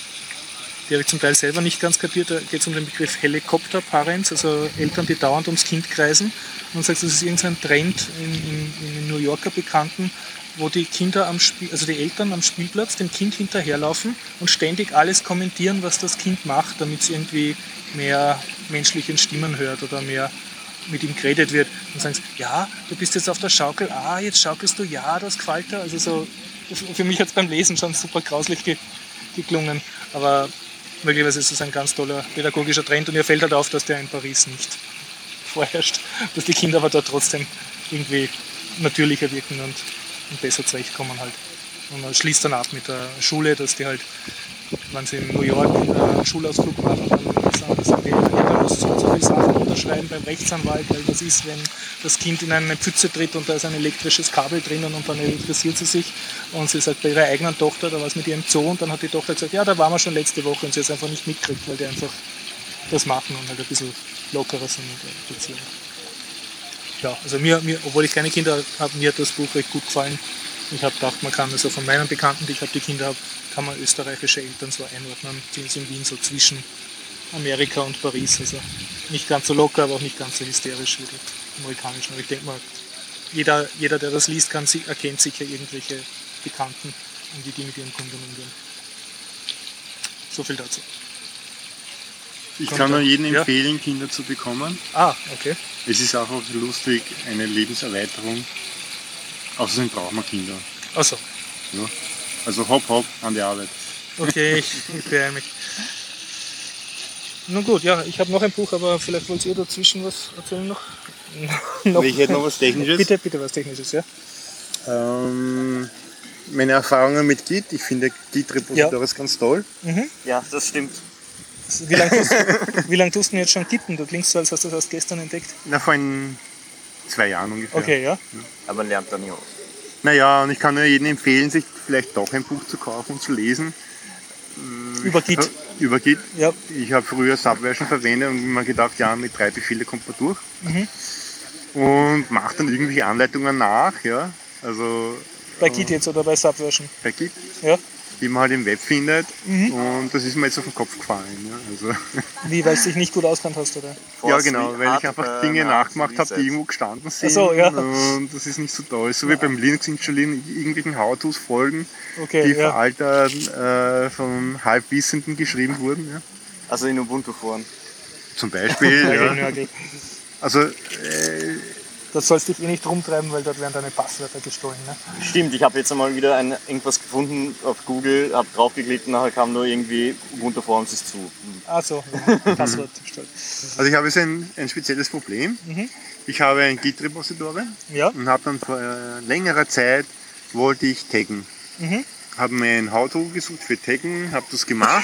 die habe ich zum Teil selber nicht ganz kapiert. Da geht es um den Begriff Helikopter-Parents, also Eltern, die dauernd ums Kind kreisen. Und sagt, das ist irgendein Trend in, in, in New Yorker Bekannten, wo die Kinder am Spiel, also die Eltern am Spielplatz dem Kind hinterherlaufen und ständig alles kommentieren, was das Kind macht, damit es irgendwie mehr menschlichen Stimmen hört oder mehr mit ihm geredet wird und sagen, sie, ja, du bist jetzt auf der Schaukel, ah, jetzt schaukelst du, ja, das gefällt dir. Also so, für mich hat es beim Lesen schon super grauslich ge geklungen, aber möglicherweise ist es ein ganz toller pädagogischer Trend und ihr fällt halt auf, dass der in Paris nicht [laughs] vorherrscht, dass die Kinder aber dort trotzdem irgendwie natürlicher wirken und und besser zurechtkommen halt. Und man schließt dann ab mit der Schule, dass die halt, wenn sie in New York äh, einen Schulausflug machen, dann sagen, sagen die, ja, da muss so und so viele Sachen unterschreiben beim Rechtsanwalt, weil was ist, wenn das Kind in eine Pfütze tritt und da ist ein elektrisches Kabel drinnen und dann elektrisiert sie sich und sie sagt bei ihrer eigenen Tochter, da war es mit ihrem Zoo und dann hat die Tochter gesagt, ja, da waren wir schon letzte Woche und sie hat es einfach nicht mitgekriegt, weil die einfach das machen und halt ein bisschen lockerer sind in der Beziehung. Ja, also mir, mir, obwohl ich keine Kinder habe, mir hat das Buch recht gut gefallen. Ich habe gedacht, man kann also von meinen Bekannten, die ich habe, die Kinder habe, kann man österreichische Eltern so einordnen, die sind in Wien so zwischen Amerika und Paris. Also nicht ganz so locker, aber auch nicht ganz so hysterisch wie die amerikanischen. Aber ich denke mal, jeder, jeder, der das liest, kann, erkennt sicher irgendwelche Bekannten und wie die mit ihren Kunden umgehen. So viel dazu. Ich Kommt kann nur jedem ja. empfehlen, Kinder zu bekommen. Ah, okay. Es ist einfach lustig, eine Lebenserweiterung. Außerdem braucht man Kinder. Achso, Ja. Also hopp hopp an die Arbeit. okay, ich, ich beeile mich. Nun gut, ja, ich habe noch ein Buch, aber vielleicht wollt ihr dazwischen was erzählen noch? [laughs] noch Ich hätte noch was Technisches. Bitte, bitte was Technisches, ja? Ähm, meine Erfahrungen mit Git, ich finde Git-Repositories ganz toll. Ja, das stimmt. Wie lange tust, [laughs] wie lang tust du denn jetzt schon Gitten? Du klingst so, als hast du das erst gestern entdeckt. Na, vor ein, zwei Jahren ungefähr. Okay, ja. Aber man lernt da nie aus. Naja, und ich kann nur jedem empfehlen, sich vielleicht doch ein Buch zu kaufen und zu lesen. Über Git. Über Git. Ja, Ich habe früher Subversion verwendet und mir gedacht, ja, mit drei Befehle kommt man durch. Mhm. Und macht dann irgendwelche Anleitungen nach, ja. Also bei Git jetzt oder bei Subversion. bei Git, Ja. Die man halt im Web findet. Mhm. Und das ist mir jetzt auf den Kopf gefallen. Ja. Also, Wie, weil du dich nicht gut auskannt hast, oder? ja, genau, weil ich einfach Dinge nachgemacht habe, die irgendwo gestanden sind. So, ja. Und das ist nicht so toll. So wie beim Linux installieren, irgendwelchen How-Tos folgen, Okay, die ja. veraltet äh, von Halbwissenden geschrieben wurden. Ja. Also in Ubuntu-Foren. Zum Beispiel. [laughs] ja. Nörgel. Also äh, Das sollst dich eh nicht rumtreiben, weil dort werden deine Passwörter gestohlen. Ne? Stimmt, ich habe jetzt einmal wieder ein, irgendwas gefunden auf Google, habe draufgeklickt und nachher kam nur irgendwie Ubuntu Forums ist zu. Ah so, Passwort [laughs] gestohlen. Also ich habe jetzt ein, ein spezielles Problem. Mhm. Ich habe ein Git-Repository Ja, und habe dann vor äh, längerer Zeit wollte ich taggen. Mhm. Habe mir ein How-To gesucht für Taggen, habe das gemacht.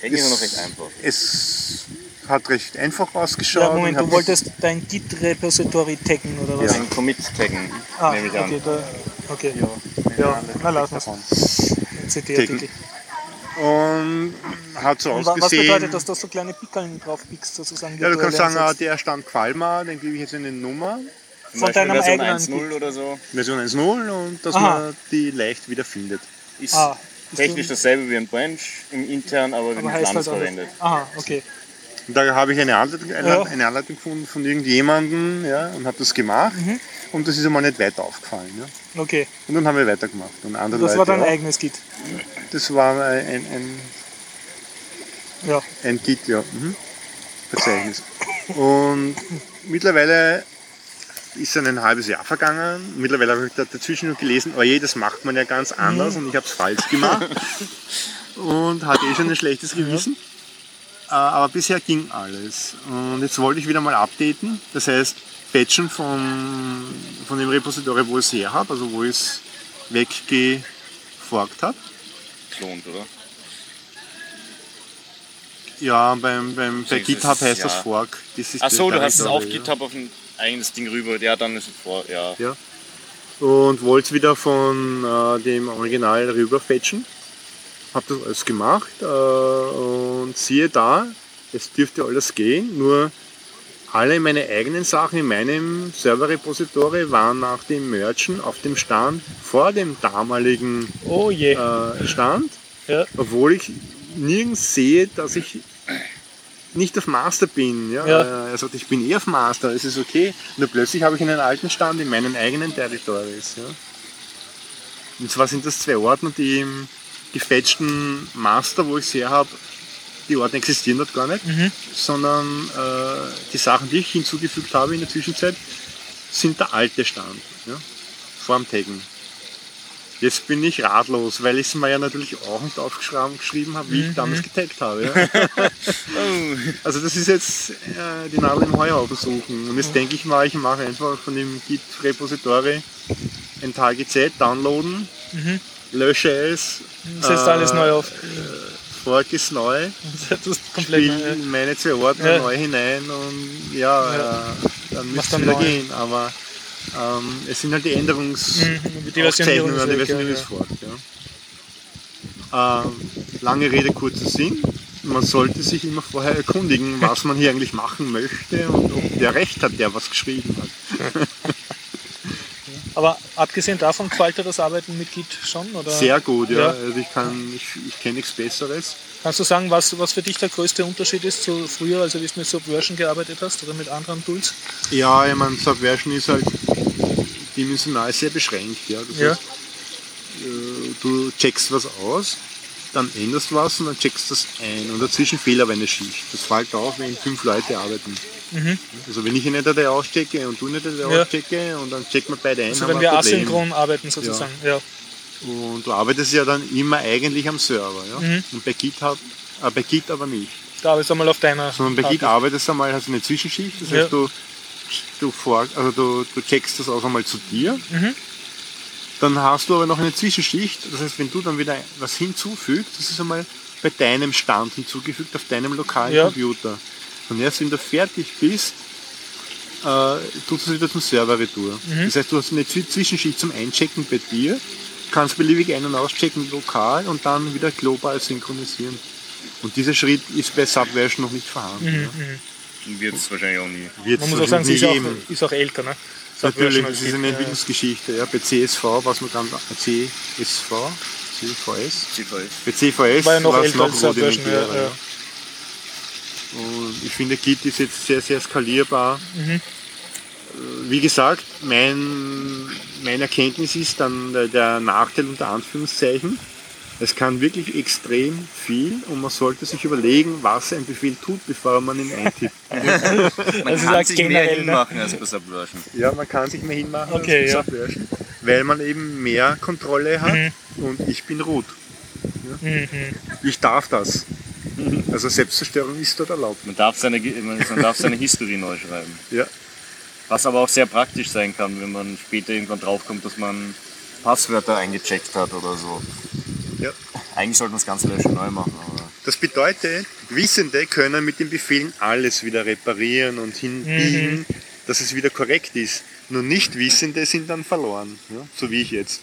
Hängen ist Ist- noch recht einfach. Es hat recht einfach ausgeschaut. ja Moment, du wolltest dein Git-Repository taggen oder was? Ein Commit taggen, Ah, nehme ich an. okay, da, okay. Ja, Ja, na lass uns. CD-Artikel. Und hat so Und wa- Was ausgesehen. bedeutet das, dass du kleine Pickeln drauf pickst, sozusagen? ja, du kannst sagen, ah, der stand Qualma, den gebe ich jetzt eine Nummer, Zum Von Beispiel deinem Version eigenen 1.0 oder so. Version 1.0 und dass Aha. man die leicht wieder findet. Ist Ah, technisch dasselbe wie ein Branch, im intern, aber wird aber nicht heißt anders verwendet. Aha, okay. Und da habe ich eine Anleitung, eine, Ja. eine Anleitung gefunden von irgendjemandem ja, und habe das gemacht. Mhm. Und das ist einmal nicht weiter aufgefallen. Ja. Okay, Und dann haben wir weitergemacht. Und andere das Leute war dein auch. eigenes Git. Das war ein, ein, Ja, ein Git, ja. Mhm. Verzeichnis. Und mittlerweile ist dann ein halbes Jahr vergangen. Mittlerweile habe ich da dazwischen noch gelesen, oh je, das macht man ja ganz anders und ich habe es falsch gemacht. [laughs] und hatte eh schon ein schlechtes Gewissen. Äh, Aber bisher ging alles. Und jetzt wollte ich wieder mal updaten. Das heißt, patchen von, von dem Repository, wo ich es her habe, also wo ich es weggeforkt habe. Klont, oder? Ja, beim, beim, bei GitHub ist- heißt ja. das Fork. Das ist Ach so, du hast es auf Directory, GitHub auf ein eigenes Ding rüber. Ja, dann ist es vor, ja. Ja. Und wollte es wieder von äh, dem Original rüber fetchen. Hab das alles gemacht äh, und siehe da, es dürfte alles gehen, nur alle meine eigenen Sachen in meinem Server-Repository waren nach dem Mergen auf dem Stand vor dem damaligen oh äh, Stand, Ja. obwohl ich nirgends sehe, dass ich nicht auf Master bin. Ja? Ja. Er sagt, ich bin eh auf Master, es ist okay. Nur plötzlich habe ich einen alten Stand in meinen eigenen Territories. Ja? Und zwar sind das zwei Ordner, die im gefetchten Master, wo ich her habe, die Ordner existieren dort gar nicht, Mhm. sondern äh, die Sachen, die ich hinzugefügt habe in der Zwischenzeit, sind der alte Stand. Ja? Vor dem Taggen. Jetzt bin ich ratlos, weil ich es mir ja natürlich auch nicht aufgeschrieben geschrieben habe, wie ich damals getaggt habe. Ja? [laughs] Oh. Also das ist jetzt äh, die Nadel im Heuhaufen suchen. Und jetzt denke ich mal, ich mache einfach von dem Git-Repository ein TGZ downloaden, lösche es, Setzt äh, alles neu auf. Fork ist neu, [laughs] Das ist neu. meine zwei Ordner Ja. neu hinein und ja, Ja. Äh, dann müsste es wieder neu. gehen. Aber ähm, es sind halt die Änderungs Mhm, die die ist. Ja. Ähm, lange Rede, kurzer Sinn. Man sollte sich immer vorher erkundigen, was man hier eigentlich machen möchte und ob der Recht hat, der was geschrieben hat. [laughs] [laughs] Aber abgesehen davon gefällt dir das Arbeiten mit Git schon? Oder? Sehr gut, ja. Ja. Also ich kann, ich, ich kenne nichts Besseres. Kannst du sagen, was, was für dich der größte Unterschied ist zu früher, also wie du mit Subversion gearbeitet hast oder mit anderen Tools? Ja, ich meine, Subversion ist halt dimensional sehr beschränkt. Ja. Das Ja. heißt, äh, du checkst was aus, dann änderst was und dann checkst das ein. Und dazwischen fehlt aber eine Schicht. Das fällt auf, wenn fünf Leute arbeiten. Also wenn ich eine Datei auschecke und du Datei Mhm. Ja. auschecke und dann checken wir beide ein, Also wenn wir ein asynchron arbeiten sozusagen. Ja. Und du arbeitest ja dann immer eigentlich am Server. Ja? Mhm. Und bei Git, hat, äh, bei Git aber nicht. Da arbeitest du mal auf deiner. Sondern bei Git arbeitest du einmal, hast du eine Zwischenschicht, das Ja. heißt du, du, vor, also du, du checkst das auch einmal zu dir. Mhm. Dann hast du aber noch eine Zwischenschicht, das heißt wenn du dann wieder was hinzufügst, das ist einmal bei deinem Stand hinzugefügt auf deinem lokalen Ja. Computer. Und erst wenn du fertig bist, äh, tust du es wieder zum Server retour. Mhm. Das heißt, du hast eine Zwi- Zwischenschicht zum Einchecken bei dir, kannst beliebig ein- und auschecken lokal und dann wieder global synchronisieren. Und dieser Schritt ist bei Subversion noch nicht vorhanden. ja. Wird es wahrscheinlich auch nie. Wird Man es muss auch sagen, sie ist auch, ist auch älter. Ne? Natürlich, das als ist eine Entwicklungsgeschichte. Ja. Bei CSV war es noch ganz CSV, CVS. CVS. Bei CVS War ja noch es älter noch als Subversion. Ja, ja. Und ich finde, Git ist jetzt sehr, sehr skalierbar. Mhm. Wie gesagt, mein, meine Erkenntnis ist dann der- der Nachteil unter Anführungszeichen. Es kann wirklich extrem viel und man sollte sich überlegen, was ein Befehl tut, bevor man ihn eintippt. [laughs] Man Also kann sich mehr generell, ne? hinmachen als bei Subversion. Ja, man kann sich mehr hinmachen Okay, als ja. Subversion, weil man eben mehr Kontrolle hat und ich bin root. Mhm. Ich darf das. Also Selbstzerstörung ist dort erlaubt. Man darf seine, man darf seine History neu schreiben. Ja. Was aber auch sehr praktisch sein kann, wenn man später irgendwann draufkommt, dass man Passwörter eingecheckt hat oder so. Ja. Eigentlich sollte man das ganze Löschen neu machen. Das bedeutet, Wissende können mit den Befehlen alles wieder reparieren und hinbiegen, dass es wieder korrekt ist. Nur Nichtwissende sind dann verloren, ja? so wie ich jetzt.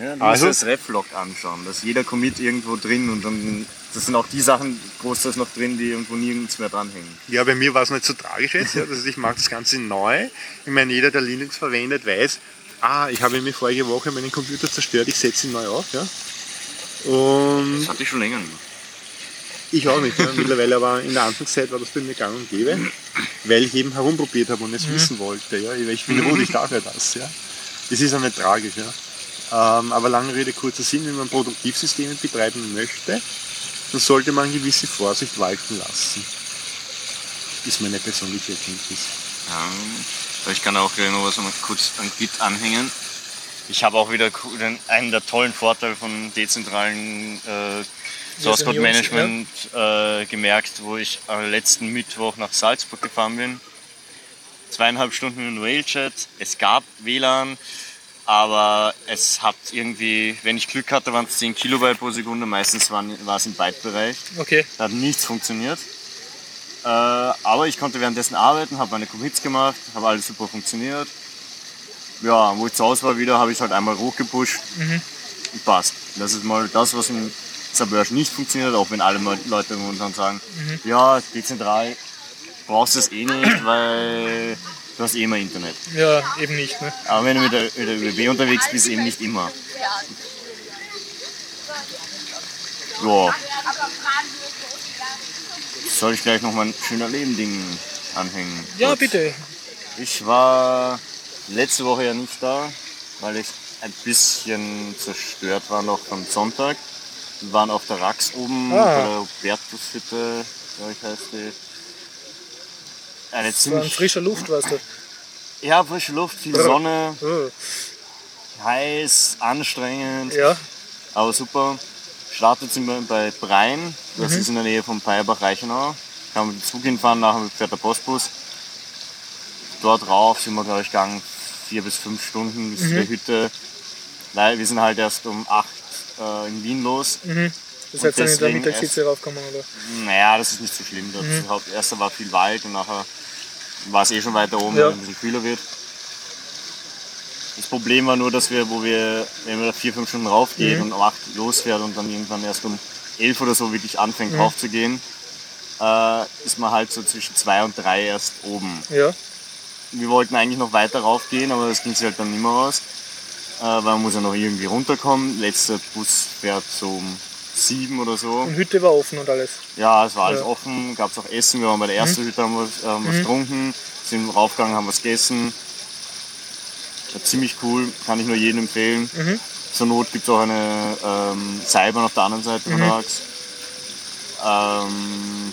Ja, du Also- musst das Reflog anschauen. Da ist jeder Commit irgendwo drin und dann das sind auch die Sachen großteils noch drin, die irgendwo nirgends mehr dranhängen. Ja, bei mir war es nicht so tragisch jetzt. Ja. Heißt, ich mache das Ganze neu. Ich meine, jeder, der Linux verwendet, weiß, ah, ich habe mir vorige Woche meinen Computer zerstört, ich setze ihn neu auf. Ja. Und Das hatte ich schon länger nicht. Ich auch nicht. Ja. Mittlerweile aber in der Anfangszeit war das bei mir gang und gäbe, weil ich eben herumprobiert habe und es wissen wollte. Ja. Ich bin rot, ich darf ja das. Ja. Das ist auch nicht tragisch. Ja. Ähm, aber lange Rede, kurzer Sinn, wenn man Produktivsysteme betreiben möchte, dann sollte man gewisse Vorsicht walten lassen. Ist meine persönliche Erkenntnis. Ja, ich kann auch gleich noch was mal kurz an Git anhängen. Ich habe auch wieder einen der tollen Vorteile von dezentralen äh, Source Code Management äh, gemerkt, wo ich am letzten Mittwoch nach Salzburg gefahren bin. Zweieinhalb Stunden in Railchat. Es gab WLAN, aber es hat irgendwie, wenn ich Glück hatte, waren es 10 Kilobyte pro Sekunde. Meistens waren, war es im Byte-Bereich. Okay. Da hat nichts funktioniert. Äh, aber ich konnte währenddessen arbeiten, habe meine Commits gemacht, habe alles super funktioniert. Ja, wo ich zu Hause war wieder, habe ich halt einmal hochgepusht und passt. Das ist mal das, was im Subversion nicht funktioniert, auch wenn alle Leute momentan sagen, ja, dezentral brauchst du es eh nicht, weil du hast eh immer Internet. Ja, eben nicht. Ne? Aber wenn du mit der, mit der ÖBB unterwegs bist, eben nicht immer. Ja. Soll ich gleich noch mal ein schöner Leben-Ding anhängen? Ja, Kurz. bitte. Ich war letzte Woche ja nicht da, weil ich ein bisschen zerstört war noch am Sonntag. Wir waren auf der Rax oben, Ah. bei der Hubertushütte, glaube ich heißt die. Eine war in ziemlich, frischer Luft, weißt du. ja, frische Luft, viel Sonne, Oh. heiß, anstrengend, Ja, aber super. Startet sind wir bei Brein, das ist in der Nähe von Peierbach-Reichenau. Kann man mit dem Zug hinfahren, nachher fährt der Postbus. Dort rauf sind wir, glaube ich, gegangen vier bis fünf Stunden bis zu der Hütte, weil wir sind halt erst um acht äh, in Wien los. Mhm. Das heißt, dann in der Mittagshitze raufkommen, oder? Naja, das ist nicht so schlimm. Das Mhm. Haupt- war viel Wald und nachher war es eh schon weiter oben, Ja. weil es ein bisschen kühler wird. Das Problem war nur, dass wir, wo wir, wenn wir da vier, fünf Stunden raufgehen Mhm. und um acht losfährt und dann irgendwann erst um elf oder so wirklich anfängt Mhm. raufzugehen, äh, ist man halt so zwischen zwei und drei erst oben. Ja. Wir wollten eigentlich noch weiter raufgehen, aber das ging sich halt dann nicht mehr aus, äh, weil man muss ja noch irgendwie runterkommen. Letzter Bus fährt so um sieben oder so. Und Hütte war offen und alles. Ja, es war alles Ja. Mhm. offen, gab es auch Essen. Wir waren bei der ersten Hütte, haben was, äh, was getrunken, sind raufgegangen, haben was gegessen. War ziemlich cool, kann ich nur jedem empfehlen. Mhm. Zur Not gibt es auch eine ähm, Seilbahn auf der anderen Seite Mhm. Ähm,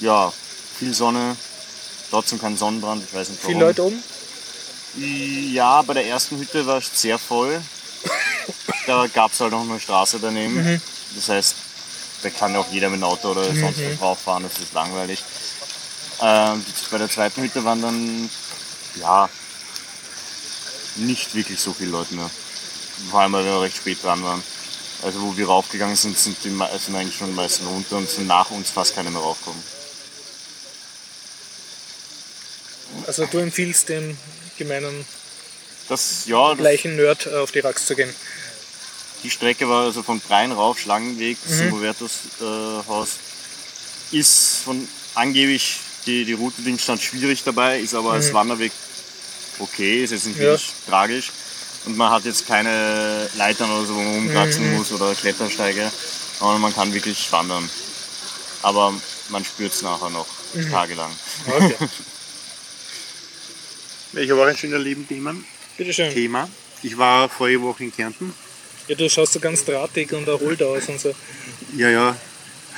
ja, viel Sonne, trotzdem kein Sonnenbrand, ich weiß nicht warum. Viele Leute oben? Ja, bei der ersten Hütte war es sehr voll. [laughs] Da gab es halt noch eine Straße daneben. Mhm. Das heißt, da kann auch jeder mit dem Auto oder sonst was drauf fahren, das ist langweilig. Ähm, bei der zweiten Hütte waren dann, ja, nicht wirklich so viele Leute mehr. Vor allem, weil wir recht spät dran waren. Also wo wir raufgegangen sind, sind, die, me- sind eigentlich schon die meisten runter und sind nach uns fast keine mehr raufgekommen. Also du empfiehlst dem gemeinen Das, ja, das, gleichen Nerd äh, auf die Rax zu gehen. Die Strecke war also von Brein rauf, Schlangenweg bis Mhm. zum Hubertus äh, Haus. Ist von angeblich die, die Route Ding stand schwierig dabei, ist aber als Wanderweg okay, ist jetzt nicht Mhm. Ja. wirklich tragisch. Und man hat jetzt keine Leitern oder so, wo man umkraxeln Mhm. muss oder Klettersteige, sondern man kann wirklich wandern. Aber man spürt es nachher noch Mhm. tagelang. Okay. [laughs] Ich habe auch ein schöner Nebenthema. Bitteschön. Thema. Ich war vorige Woche in Kärnten. Ja, du schaust so ganz drahtig und erholt aus und so. Ja, ja.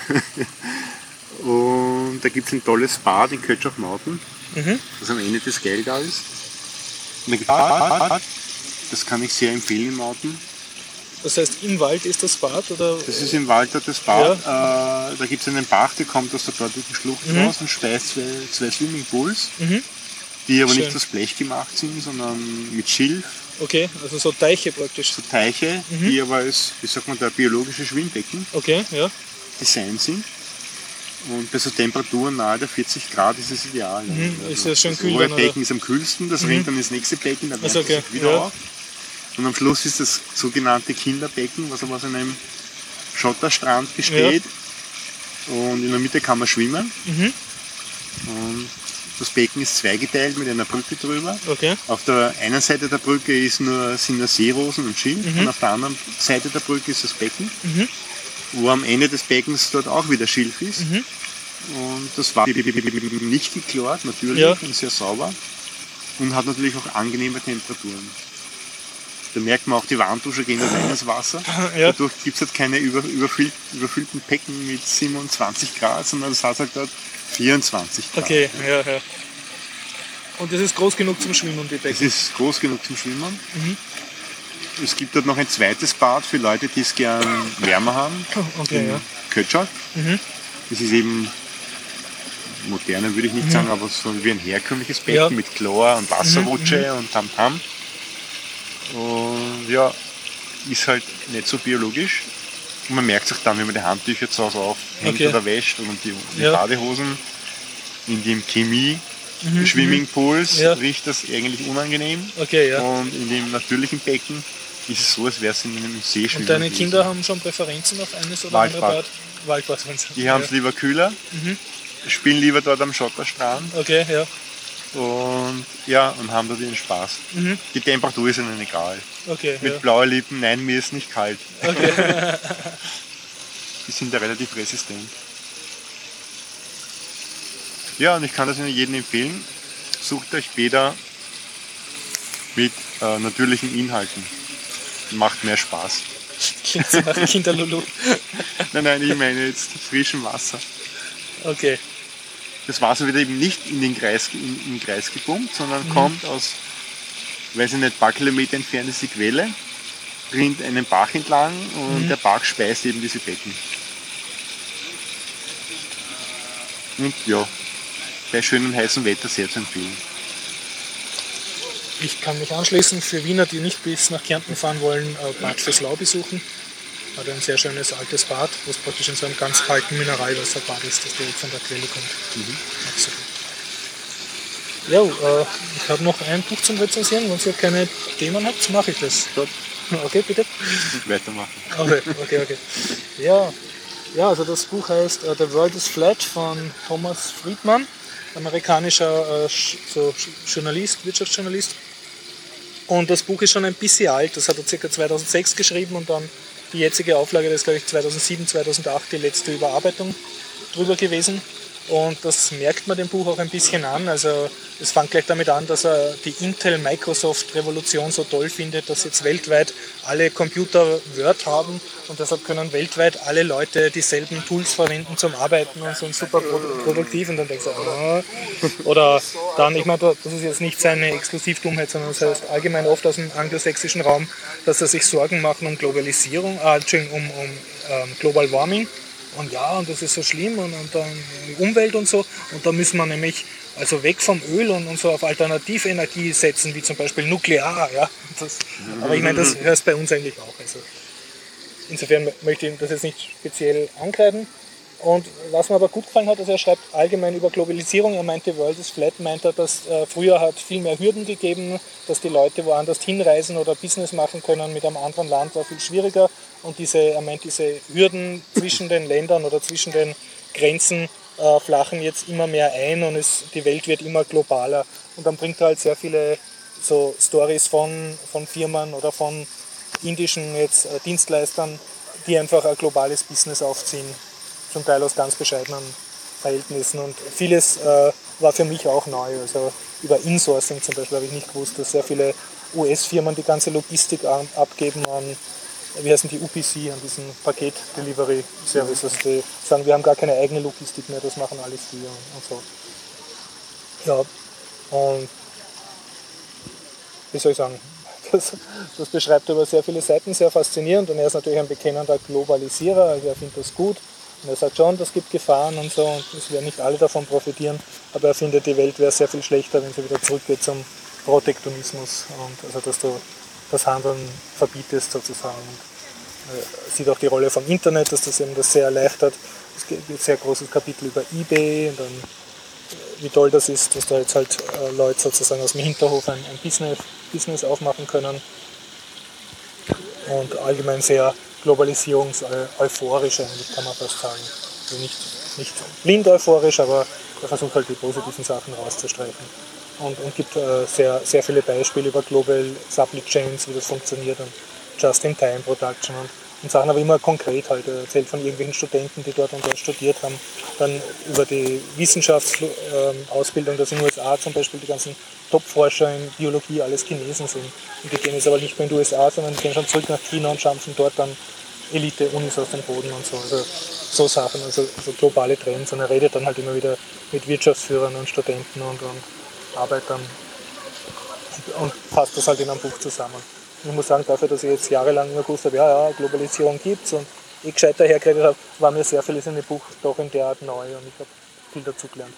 [laughs] und da gibt es ein tolles Bad in Kötsch auf Mauten, Mhm. das am Ende des Geilgau ist. Und da gibt's Bad, das kann ich sehr empfehlen in Mauten. Das heißt, im Wald ist das Bad oder? Das ist im Wald das Bad. Äh, da gibt es einen Bach, der kommt aus der dortigen Schlucht raus und speist zwei, zwei Swimmingpools, Mhm. die aber Schön. nicht aus Blech gemacht sind, sondern mit Schilf, Okay, also so Teiche praktisch. so Teiche, die aber als, wie sagt man, da biologische Schwimmbecken Okay, ja. designt sind. Und bei so Temperaturen nahe der 40 Grad ist es ideal. Mhm, ist das schön das kühl oder? Mhm. Becken ist am kühlsten, das rinnt dann ins nächste Becken, dann Also, okay, wieder ja. auf. Und am Schluss ist das sogenannte Kinderbecken, was aber aus einem Schotterstrand besteht. Und in der Mitte kann man schwimmen. Mhm. Und das Becken ist zweigeteilt mit einer Brücke drüber. Okay. Auf der einen Seite der Brücke ist nur, sind nur Seerosen und Schilf und auf der anderen Seite der Brücke ist das Becken, Mhm. wo am Ende des Beckens dort auch wieder Schilf ist. Mhm. Und das war nicht geklort, natürlich, Ja. und sehr sauber und hat natürlich auch angenehme Temperaturen. Da merkt man auch, die Warmdusche gehen da rein ins Wasser. [laughs] Ja. Dadurch gibt es halt keine über, überfüll, überfüllten Becken mit 27 Grad, sondern es hat halt dort 24 Grad. Okay, ja, ja. Und das ist groß genug zum Schwimmen, die Becken. ist groß genug zum Schwimmen. Mhm. Es gibt dort noch ein zweites Bad für Leute, die es gern wärmer haben. Okay, in ja. Kötschak. Mhm. Das ist eben moderner, würde ich nicht sagen, aber so wie ein herkömmliches Becken Ja. mit Chlor und Wasserrutsche und Tamtam. Und ja, ist halt nicht so biologisch. Und man merkt sich dann, wenn man die Handtücher zu Hause aufhängt Okay. oder wäscht und die, die Ja. Badehosen in dem Chemie Swimmingpools Mhm, Ja. riecht das eigentlich unangenehm. Okay, ja. Und in dem natürlichen Becken ist es so, als wäre es in einem See schwimmen Und deine gewesen. Kinder haben schon Präferenzen auf eines oder andere Waldbad. Bad? Waldbad. Die haben es lieber kühler, Mhm. spielen lieber dort am Schotterstrand Okay, ja. Und ja, und haben dort ihren Spaß. Mhm. Die Temperatur ist ihnen egal. Okay, Mit ja. blauen Lippen, nein, mir ist nicht kalt. Okay. [laughs] Die sind da relativ resistent. Ja, und ich kann das Ihnen jedem empfehlen. Sucht euch Bäder mit äh, natürlichen Inhalten. Macht mehr Spaß. Klingt so nach Kinderlulu. [laughs] Nein, nein, ich meine jetzt frischen Wasser. Okay. Das Wasser wird eben nicht in den Kreis, in, in den Kreis gepumpt, sondern Mhm. kommt aus, weiß ich nicht, ein paar Kilometer entfernt ist die Quelle, rinnt einen Bach entlang und Mhm. der Bach speist eben diese Becken. Und ja, bei schönem heißem Wetter sehr zu empfehlen. ich kann mich anschließen. Für Wiener, die nicht bis nach Kärnten fahren wollen, äh, Bad Fürslau besuchen. Hat ein sehr schönes altes Bad, was praktisch in so einem ganz kalten Mineralwasserbad ist, das direkt von der Quelle kommt. Absolut. Ja, äh, ich habe noch ein Buch zum Rezensieren. Wenn ihr keine Themen habt, mache ich das. Gut. [laughs] Okay, bitte. Weitermachen. Okay, okay, okay. Ja, ja also das Buch heißt uh, The World is Flat von Thomas Friedman, amerikanischer Sch- so Journalist, Wirtschaftsjournalist. Und das Buch ist schon ein bisschen alt, das hat er ca. 2006 geschrieben und dann die jetzige Auflage, das ist glaube ich 2007, 2008 die letzte Überarbeitung drüber gewesen. Und das merkt man dem Buch auch ein bisschen an. Also es fängt gleich damit an, dass er die Intel-Microsoft-Revolution so toll findet, dass jetzt weltweit alle Computer Word haben und deshalb können weltweit alle Leute dieselben Tools verwenden zum Arbeiten und sind super produ- produktiv. Und dann denkst du, ah. oder dann, ich meine, das ist jetzt nicht seine Exklusivdummheit, sondern das heißt allgemein oft aus dem angelsächsischen Raum, dass er sich Sorgen machen um Globalisierung, äh, um, um ähm, Global Warming. Und ja, und das ist so schlimm und, und dann Umwelt und so. Und da müssen wir nämlich also weg vom Öl und, und so auf Alternativenergie setzen, wie zum Beispiel Nuklear. Ja? Das, aber ich meine, das hörst bei uns eigentlich auch. Also insofern möchte ich das jetzt nicht speziell ankreiden. Und was mir aber gut gefallen hat, dass er schreibt allgemein über Globalisierung. Er meinte, World is Flat, meint er, dass äh, früher hat viel mehr Hürden gegeben, dass die Leute woanders hinreisen oder Business machen können mit einem anderen Land war viel schwieriger. Und diese, er meint, diese Hürden zwischen den Ländern oder zwischen den Grenzen äh, flachen jetzt immer mehr ein und es, die Welt wird immer globaler. Und dann bringt er halt sehr viele so Stories von, von Firmen oder von indischen jetzt äh, Dienstleistern, die einfach ein globales Business aufziehen, zum Teil aus ganz bescheidenen Verhältnissen. Und vieles äh, war für mich auch neu. Also über Insourcing zum Beispiel habe ich nicht gewusst, dass sehr viele US-Firmen die ganze Logistik abgeben an, wie heißen die UPC, an diesen Paket-Delivery-Service. Also die sagen, wir haben gar keine eigene Logistik mehr, das machen alles die und, und so. Ja, und wie soll ich sagen, [laughs] das, das beschreibt er über sehr viele Seiten sehr faszinierend und er ist natürlich ein bekennender Globalisierer, also er findet das gut und er sagt schon, das gibt Gefahren und so und es werden nicht alle davon profitieren, aber er findet, die Welt wäre sehr viel schlechter, wenn sie wieder zurückgeht zum Protektionismus und also dass du das Handeln verbietest sozusagen. Und, äh, sieht auch die Rolle vom Internet, dass das eben das sehr erleichtert. Es gibt ein sehr großes Kapitel über Ebay und dann wie toll das ist, dass da jetzt halt äh, Leute sozusagen aus dem Hinterhof ein, ein Business, Business aufmachen können. Und allgemein sehr globalisierungs-euphorisch eigentlich, kann man fast sagen. Also nicht, nicht blind euphorisch, aber er versucht halt die positiven Sachen rauszustreichen. Und, und gibt äh, sehr, sehr viele Beispiele über Global Supply Chains, wie das funktioniert und Just-in-Time-Production und, und Sachen, aber immer konkret halt. Er erzählt von irgendwelchen Studenten, die dort und dort studiert haben. Dann über die Wissenschaftsausbildung, dass in den USA zum Beispiel die ganzen Top-Forscher in Biologie alles Chinesen sind. Und die gehen jetzt aber nicht mehr in die USA, sondern die gehen schon zurück nach China und schampfen dort dann Elite-Unis aus dem Boden und so. Also so Sachen, also, also globale Trends. Und er redet dann halt immer wieder mit Wirtschaftsführern und Studenten und, und Arbeitern und, fasst das halt in einem Buch zusammen. Ich muss sagen, dafür, dass ich jetzt jahrelang immer gewusst habe, ja, ja, Globalisierung gibt's und ich gescheit dahergeredet habe, war mir sehr vieles in dem Buch doch in der Art neu und ich habe viel dazu gelernt.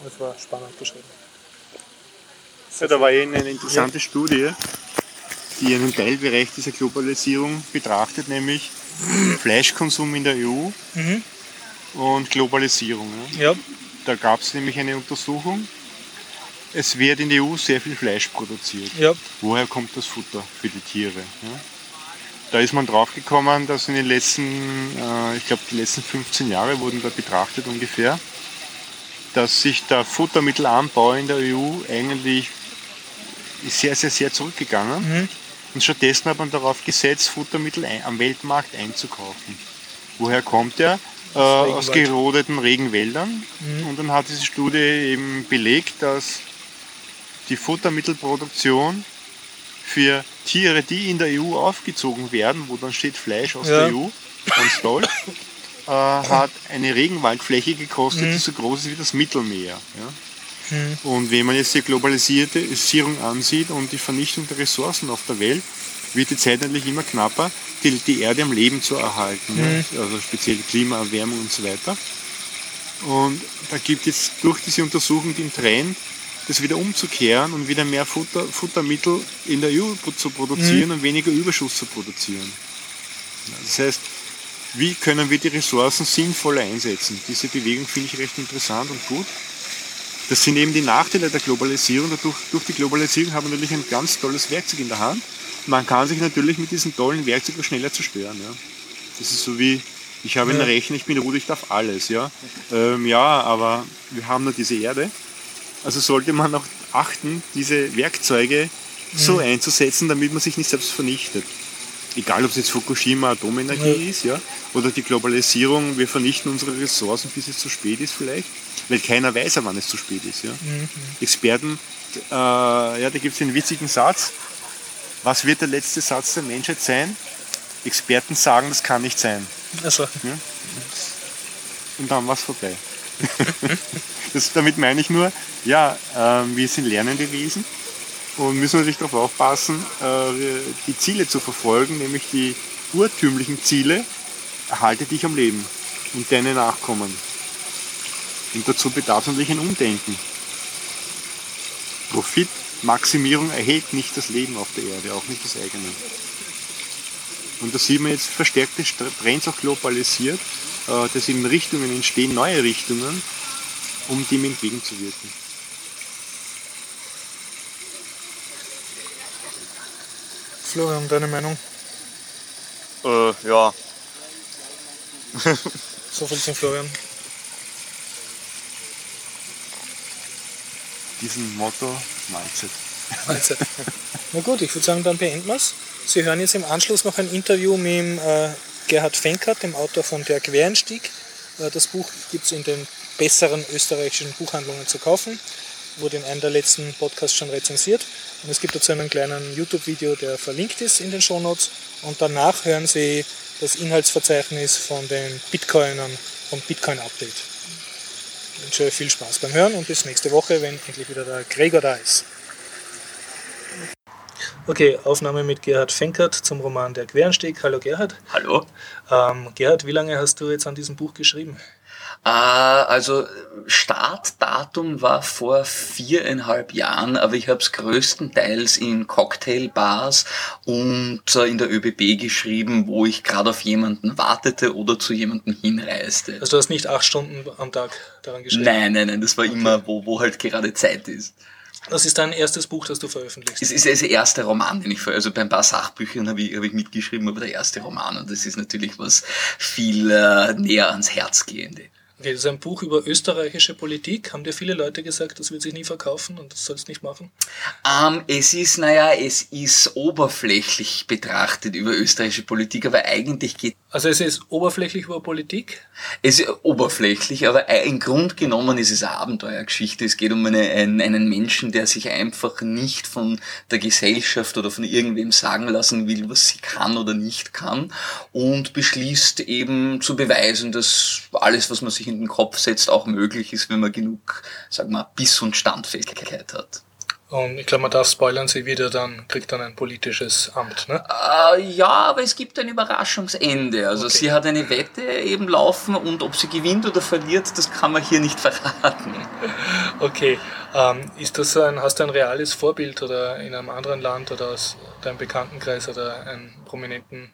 Und es war spannend geschrieben. Ja, da war eben eine interessante Studie, die einen Teilbereich dieser Globalisierung betrachtet, nämlich Fleischkonsum in der EU Mhm. und Globalisierung. Ja. Ja, Da gab es nämlich eine Untersuchung. Es wird in der EU sehr viel Fleisch produziert. ja, Woher kommt das Futter für die Tiere? Ja? Da ist man draufgekommen, dass in den letzten, äh, ich glaube die letzten 15 Jahre wurden da betrachtet ungefähr, dass sich der Futtermittelanbau in der EU eigentlich sehr, sehr, sehr zurückgegangen. Mhm. Und stattdessen hat man darauf gesetzt, Futtermittel am Weltmarkt einzukaufen. Woher kommt der? Äh, aus gerodeten Regenwäldern. Mhm. Und dann hat diese Studie eben belegt, dass die Futtermittelproduktion für Tiere, die in der EU aufgezogen werden, wo dann steht Fleisch aus Ja. der EU, ganz toll, [laughs] äh, hat eine Regenwaldfläche gekostet, Mhm. die so groß ist wie das Mittelmeer. Ja? Mhm. Und wenn man jetzt die Globalisierung ansieht und die Vernichtung der Ressourcen auf der Welt, wird die Zeit natürlich immer knapper, die, die Erde am Leben zu erhalten. Mhm. Ja? Also speziell Klimaerwärmung und so weiter. Und da gibt es durch diese Untersuchung den Trend, das wieder umzukehren und wieder mehr Futter, Futtermittel in der EU zu produzieren und weniger Überschuss zu produzieren. Das heißt, wie können wir die Ressourcen sinnvoller einsetzen? Diese Bewegung finde ich recht interessant und gut. Das sind eben die Nachteile der Globalisierung. Dadurch, durch die Globalisierung haben wir natürlich ein ganz tolles Werkzeug in der Hand. Man kann sich natürlich mit diesen tollen Werkzeugen schneller zerstören. Ja. Das ist so wie, ich habe einen. Rechner, ich bin Ruder, ich darf alles. Ja. Ähm, ja, aber wir haben nur diese Erde. Also sollte man auch achten, diese Werkzeuge so einzusetzen, damit man sich nicht selbst vernichtet. Egal, ob es jetzt Fukushima Atomenergie Ja. ist, ja, oder die Globalisierung, wir vernichten unsere Ressourcen, bis es zu spät ist vielleicht, weil keiner weiß, ja, wann es zu spät ist. Ja. Experten, äh, ja, da gibt es einen witzigen Satz. Was wird der letzte Satz der Menschheit sein? Experten sagen, das kann nicht sein. Also, Und dann war es vorbei. [laughs] das, damit meine ich nur, ja, ähm, wir sind lernende Wesen und müssen natürlich darauf aufpassen, äh, die Ziele zu verfolgen, nämlich die urtümlichen Ziele, erhalte dich am Leben und deine Nachkommen. Und dazu bedarf es natürlich ein Umdenken. Profitmaximierung erhält nicht das Leben auf der Erde, auch nicht das eigene. Und da sieht man jetzt verstärkte St- Trends auch globalisiert, äh, dass in Richtungen entstehen, neue Richtungen, um dem entgegenzuwirken. Florian, deine Meinung? Äh, ja, So viel zum Florian. Diesen Motto Mindset. Mahlzeit. Na gut, ich würde sagen, dann beenden wir es. Sie hören jetzt im Anschluss noch ein Interview mit dem, äh, Gerhard Fenkert, dem Autor von Der Querenstieg. Äh, das Buch gibt es in den besseren österreichischen Buchhandlungen zu kaufen. Wurde in einem der letzten Podcasts schon rezensiert. Und es gibt dazu einen kleinen YouTube-Video, der verlinkt ist in den Shownotes. Und danach hören Sie das Inhaltsverzeichnis von den Bitcoinern vom Bitcoin Update. Ich wünsche euch viel Spaß beim Hören und bis nächste Woche, wenn endlich wieder der Gregor da ist. Okay, Aufnahme mit Gerhard Fenkert zum Roman Der Querensteg. Hallo Gerhard. Hallo? Ähm, Gerhard, wie lange hast du jetzt an diesem Buch geschrieben? Äh, also Startdatum war vor viereinhalb Jahren, aber ich habe es größtenteils in Cocktailbars und äh, in der ÖBB geschrieben, wo ich gerade auf jemanden wartete oder zu jemandem hinreiste. Also du hast nicht acht Stunden am Tag daran geschrieben? Nein, nein, nein, das war immer, wo, wo halt gerade Zeit ist. Das ist dein erstes Buch, das du veröffentlichst. Es ist also der erste Roman, den ich ver also bei ein paar Sachbüchern habe ich, habe ich mitgeschrieben, aber der erste Roman und das ist natürlich was viel äh, näher ans Herz gehende. Das ist ein Buch über österreichische Politik. Haben dir viele Leute gesagt, das wird sich nie verkaufen und das sollst nicht machen? Ähm, es ist, naja, es ist oberflächlich betrachtet über österreichische Politik, aber eigentlich geht Also es ist oberflächlich über Politik. es ist oberflächlich, aber im Grund genommen ist es eine Abenteuergeschichte. Es geht um eine, einen, einen Menschen, der sich einfach nicht von der Gesellschaft oder von irgendwem sagen lassen will, was sie kann oder nicht kann und beschließt eben zu beweisen, dass alles, was man sich in den Kopf setzt, auch möglich ist, wenn man genug, sagen wir, Biss und Standfähigkeit hat. Und ich glaube, man darf spoilern, sie wieder dann, kriegt dann ein politisches Amt. Ne? Äh, ja, aber es gibt ein Überraschungsende. Also Okay. sie hat eine Wette eben laufen und ob sie gewinnt oder verliert, das kann man hier nicht [laughs] verraten. Okay, ähm, ist das ein, hast du ein reales Vorbild oder in einem anderen Land oder aus deinem Bekanntenkreis oder einen prominenten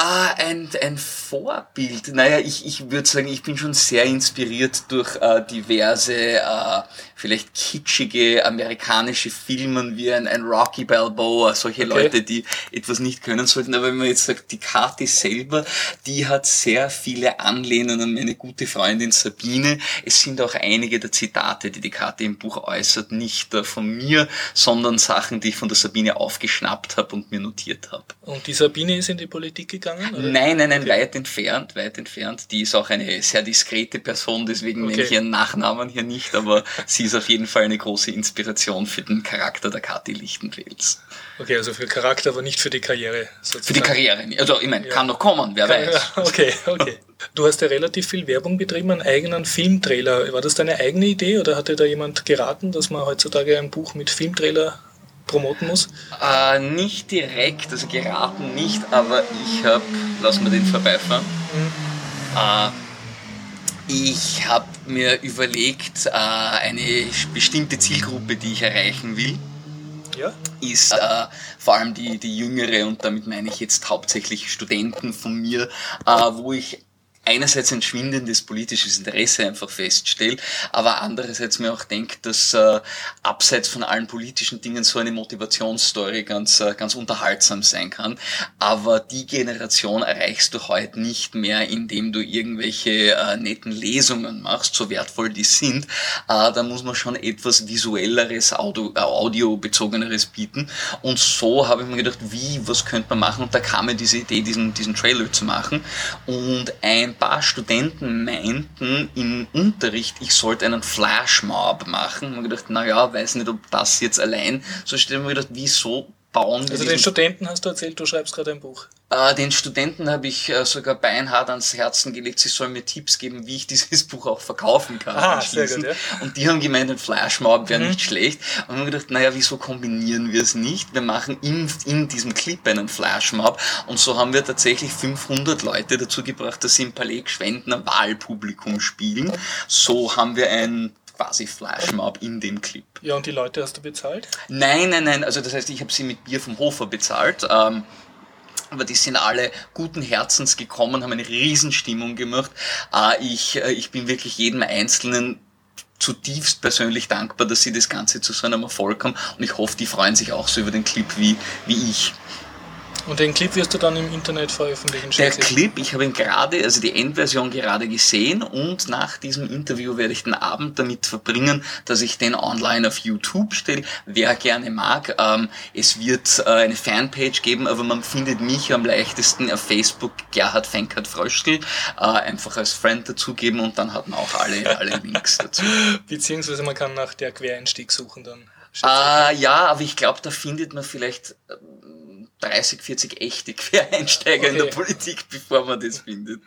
Ah, ein, ein Vorbild. Naja, ich, ich würde sagen, ich bin schon sehr inspiriert durch äh, diverse, äh, vielleicht kitschige amerikanische Filme wie ein, ein Rocky Balboa, solche Okay. Leute, die etwas nicht können sollten. Aber wenn man jetzt sagt, die Kati selber, die hat sehr viele Anlehnungen an meine gute Freundin Sabine. Es sind auch einige der Zitate, die die Kati im Buch äußert, nicht äh, von mir, sondern Sachen, die ich von der Sabine aufgeschnappt habe und mir notiert habe. Und die Sabine ist in die Politik gegangen? Oder? Nein, nein, nein, weit entfernt, weit entfernt. Die ist auch eine sehr diskrete Person, deswegen nenne ich Okay. ihren Nachnamen hier nicht, aber sie ist auf jeden Fall eine große Inspiration für den Charakter der Kathi Lichtenfels. Okay, also für Charakter, aber nicht für die Karriere. Sozusagen. Für die Karriere. Also, ich meine, Ja. kann noch kommen, wer weiß. Ja, [laughs] okay, okay. Du hast ja relativ viel Werbung betrieben, einen eigenen Filmtrailer. War das deine eigene Idee oder hat dir da jemand geraten, dass man heutzutage ein Buch mit Filmtrailer promoten muss? Äh, nicht direkt, also geraten nicht, aber ich habe, lass mal den vorbeifahren. Äh, ich habe mir überlegt, äh, eine bestimmte Zielgruppe, die ich erreichen will, Ja? ist äh, vor allem die, die jüngere, und damit meine ich jetzt hauptsächlich Studenten von mir, äh, wo ich einerseits ein schwindendes politisches Interesse einfach feststelle, aber andererseits mir auch denke, dass äh, abseits von allen politischen Dingen so eine Motivationsstory ganz, äh, ganz unterhaltsam sein kann. Aber die Generation erreichst du heute nicht mehr, indem du irgendwelche äh, netten Lesungen machst, so wertvoll die sind. Äh, da muss man schon etwas visuelleres, Audio, äh, audiobezogeneres bieten. Und so habe ich mir gedacht, wie, was könnte man machen? Und da kam mir diese Idee, diesen, diesen Trailer zu machen. Und ein paar Studenten meinten im Unterricht, ich sollte einen Flashmob machen. Und ich gedacht, naja, weiß nicht, ob das jetzt allein. So stelle ich mir gedacht, wieso bauen Also den Studenten hast du erzählt, du schreibst gerade ein Buch. äh, den Studenten habe ich äh, sogar beinhart ans Herzen gelegt, sie sollen mir Tipps geben, wie ich [laughs] dieses Buch auch verkaufen kann. Ah, sehr gut, Und die haben gemeint, ein Flashmob wäre Mhm. nicht schlecht. Und wir haben gedacht, naja, wieso kombinieren wir es nicht? Wir machen in, in diesem Clip einen Flashmob. Und so haben wir tatsächlich 500 Leute dazu gebracht, dass sie im Palais Gschwendner Wahlpublikum spielen. So haben wir ein quasi Flashmob in dem Clip. Ja, und die Leute hast du bezahlt? Nein, nein, nein. Also das heißt, ich habe sie mit Bier vom Hofer bezahlt. Ähm, aber die sind alle guten Herzens gekommen, haben eine Riesenstimmung gemacht. Äh, ich, äh, ich bin wirklich jedem Einzelnen zutiefst persönlich dankbar, dass sie das Ganze zu so einem Erfolg haben. Und ich hoffe, die freuen sich auch so über den Clip wie, wie ich. Und den Clip wirst du dann im Internet veröffentlichen, Der. Clip, ich habe ihn gerade, also die Endversion gerade gesehen und nach diesem Interview werde ich den Abend damit verbringen, dass ich den online auf YouTube stelle. Wer gerne mag, ähm, es wird äh, eine Fanpage geben, aber man findet mich am leichtesten auf Facebook Gerhard Fenkert Fröschel, äh, einfach als Friend dazugeben und dann hat man auch alle, [laughs] alle Links dazu. Beziehungsweise man kann nach der Quereinstieg suchen dann. schätze Äh, ja, aber ich glaube, da findet man vielleicht ähm, 30, 40 echte Quereinsteiger in der Okay. Politik, bevor man das findet.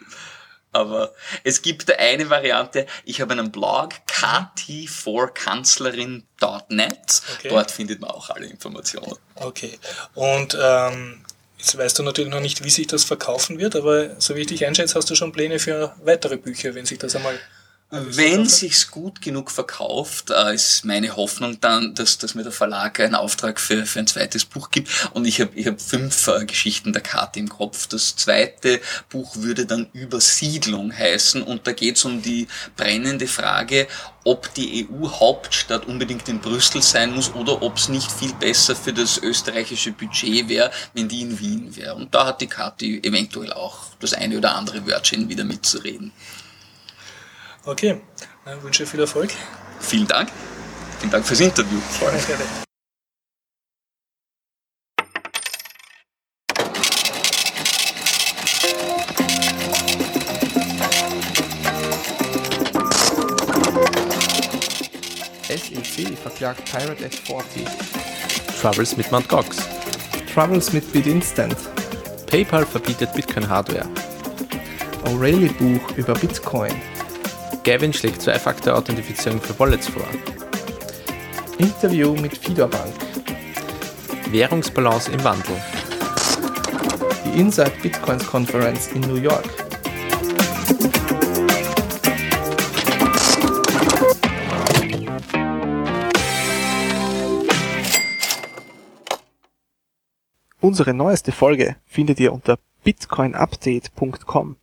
Aber es gibt eine Variante, ich habe einen Blog, kt4kanzlerin.net. Okay. Dort findet man auch alle Informationen. Okay. Und ähm, jetzt weißt du natürlich noch nicht, wie sich das verkaufen wird, aber so wie ich dich einschätze, hast du schon Pläne für weitere Bücher, wenn sich das einmal... Wenn sich's gut genug verkauft, äh, ist meine Hoffnung dann, dass, dass mir der Verlag einen Auftrag für, für ein zweites Buch gibt. Und ich habe ich hab fünf äh, Geschichten der Karte im Kopf. Das zweite Buch würde dann Übersiedlung heißen. Und da geht's um die brennende Frage, ob die EU-Hauptstadt unbedingt in Brüssel sein muss oder ob es nicht viel besser für das österreichische Budget wäre, wenn die in Wien wäre. Und da hat die Karte eventuell auch das eine oder andere Wörtchen wieder mitzureden. Okay, dann wünsche viel Erfolg. Vielen Dank. Vielen Dank fürs Interview. Freut mich. SEC verklagt Pirate at 40. Troubles mit Mt. Gox. Troubles mit BitInstant. PayPal verbietet Bitcoin-Hardware. O'Reilly Buch über Bitcoin. Gavin schlägt Zwei-Faktor-Authentifizierung für Wallets vor. Interview mit Fidobank. Währungsbalance im Wandel. Die Inside Bitcoins Conference in New York. Unsere neueste Folge findet ihr unter bitcoinupdate.com.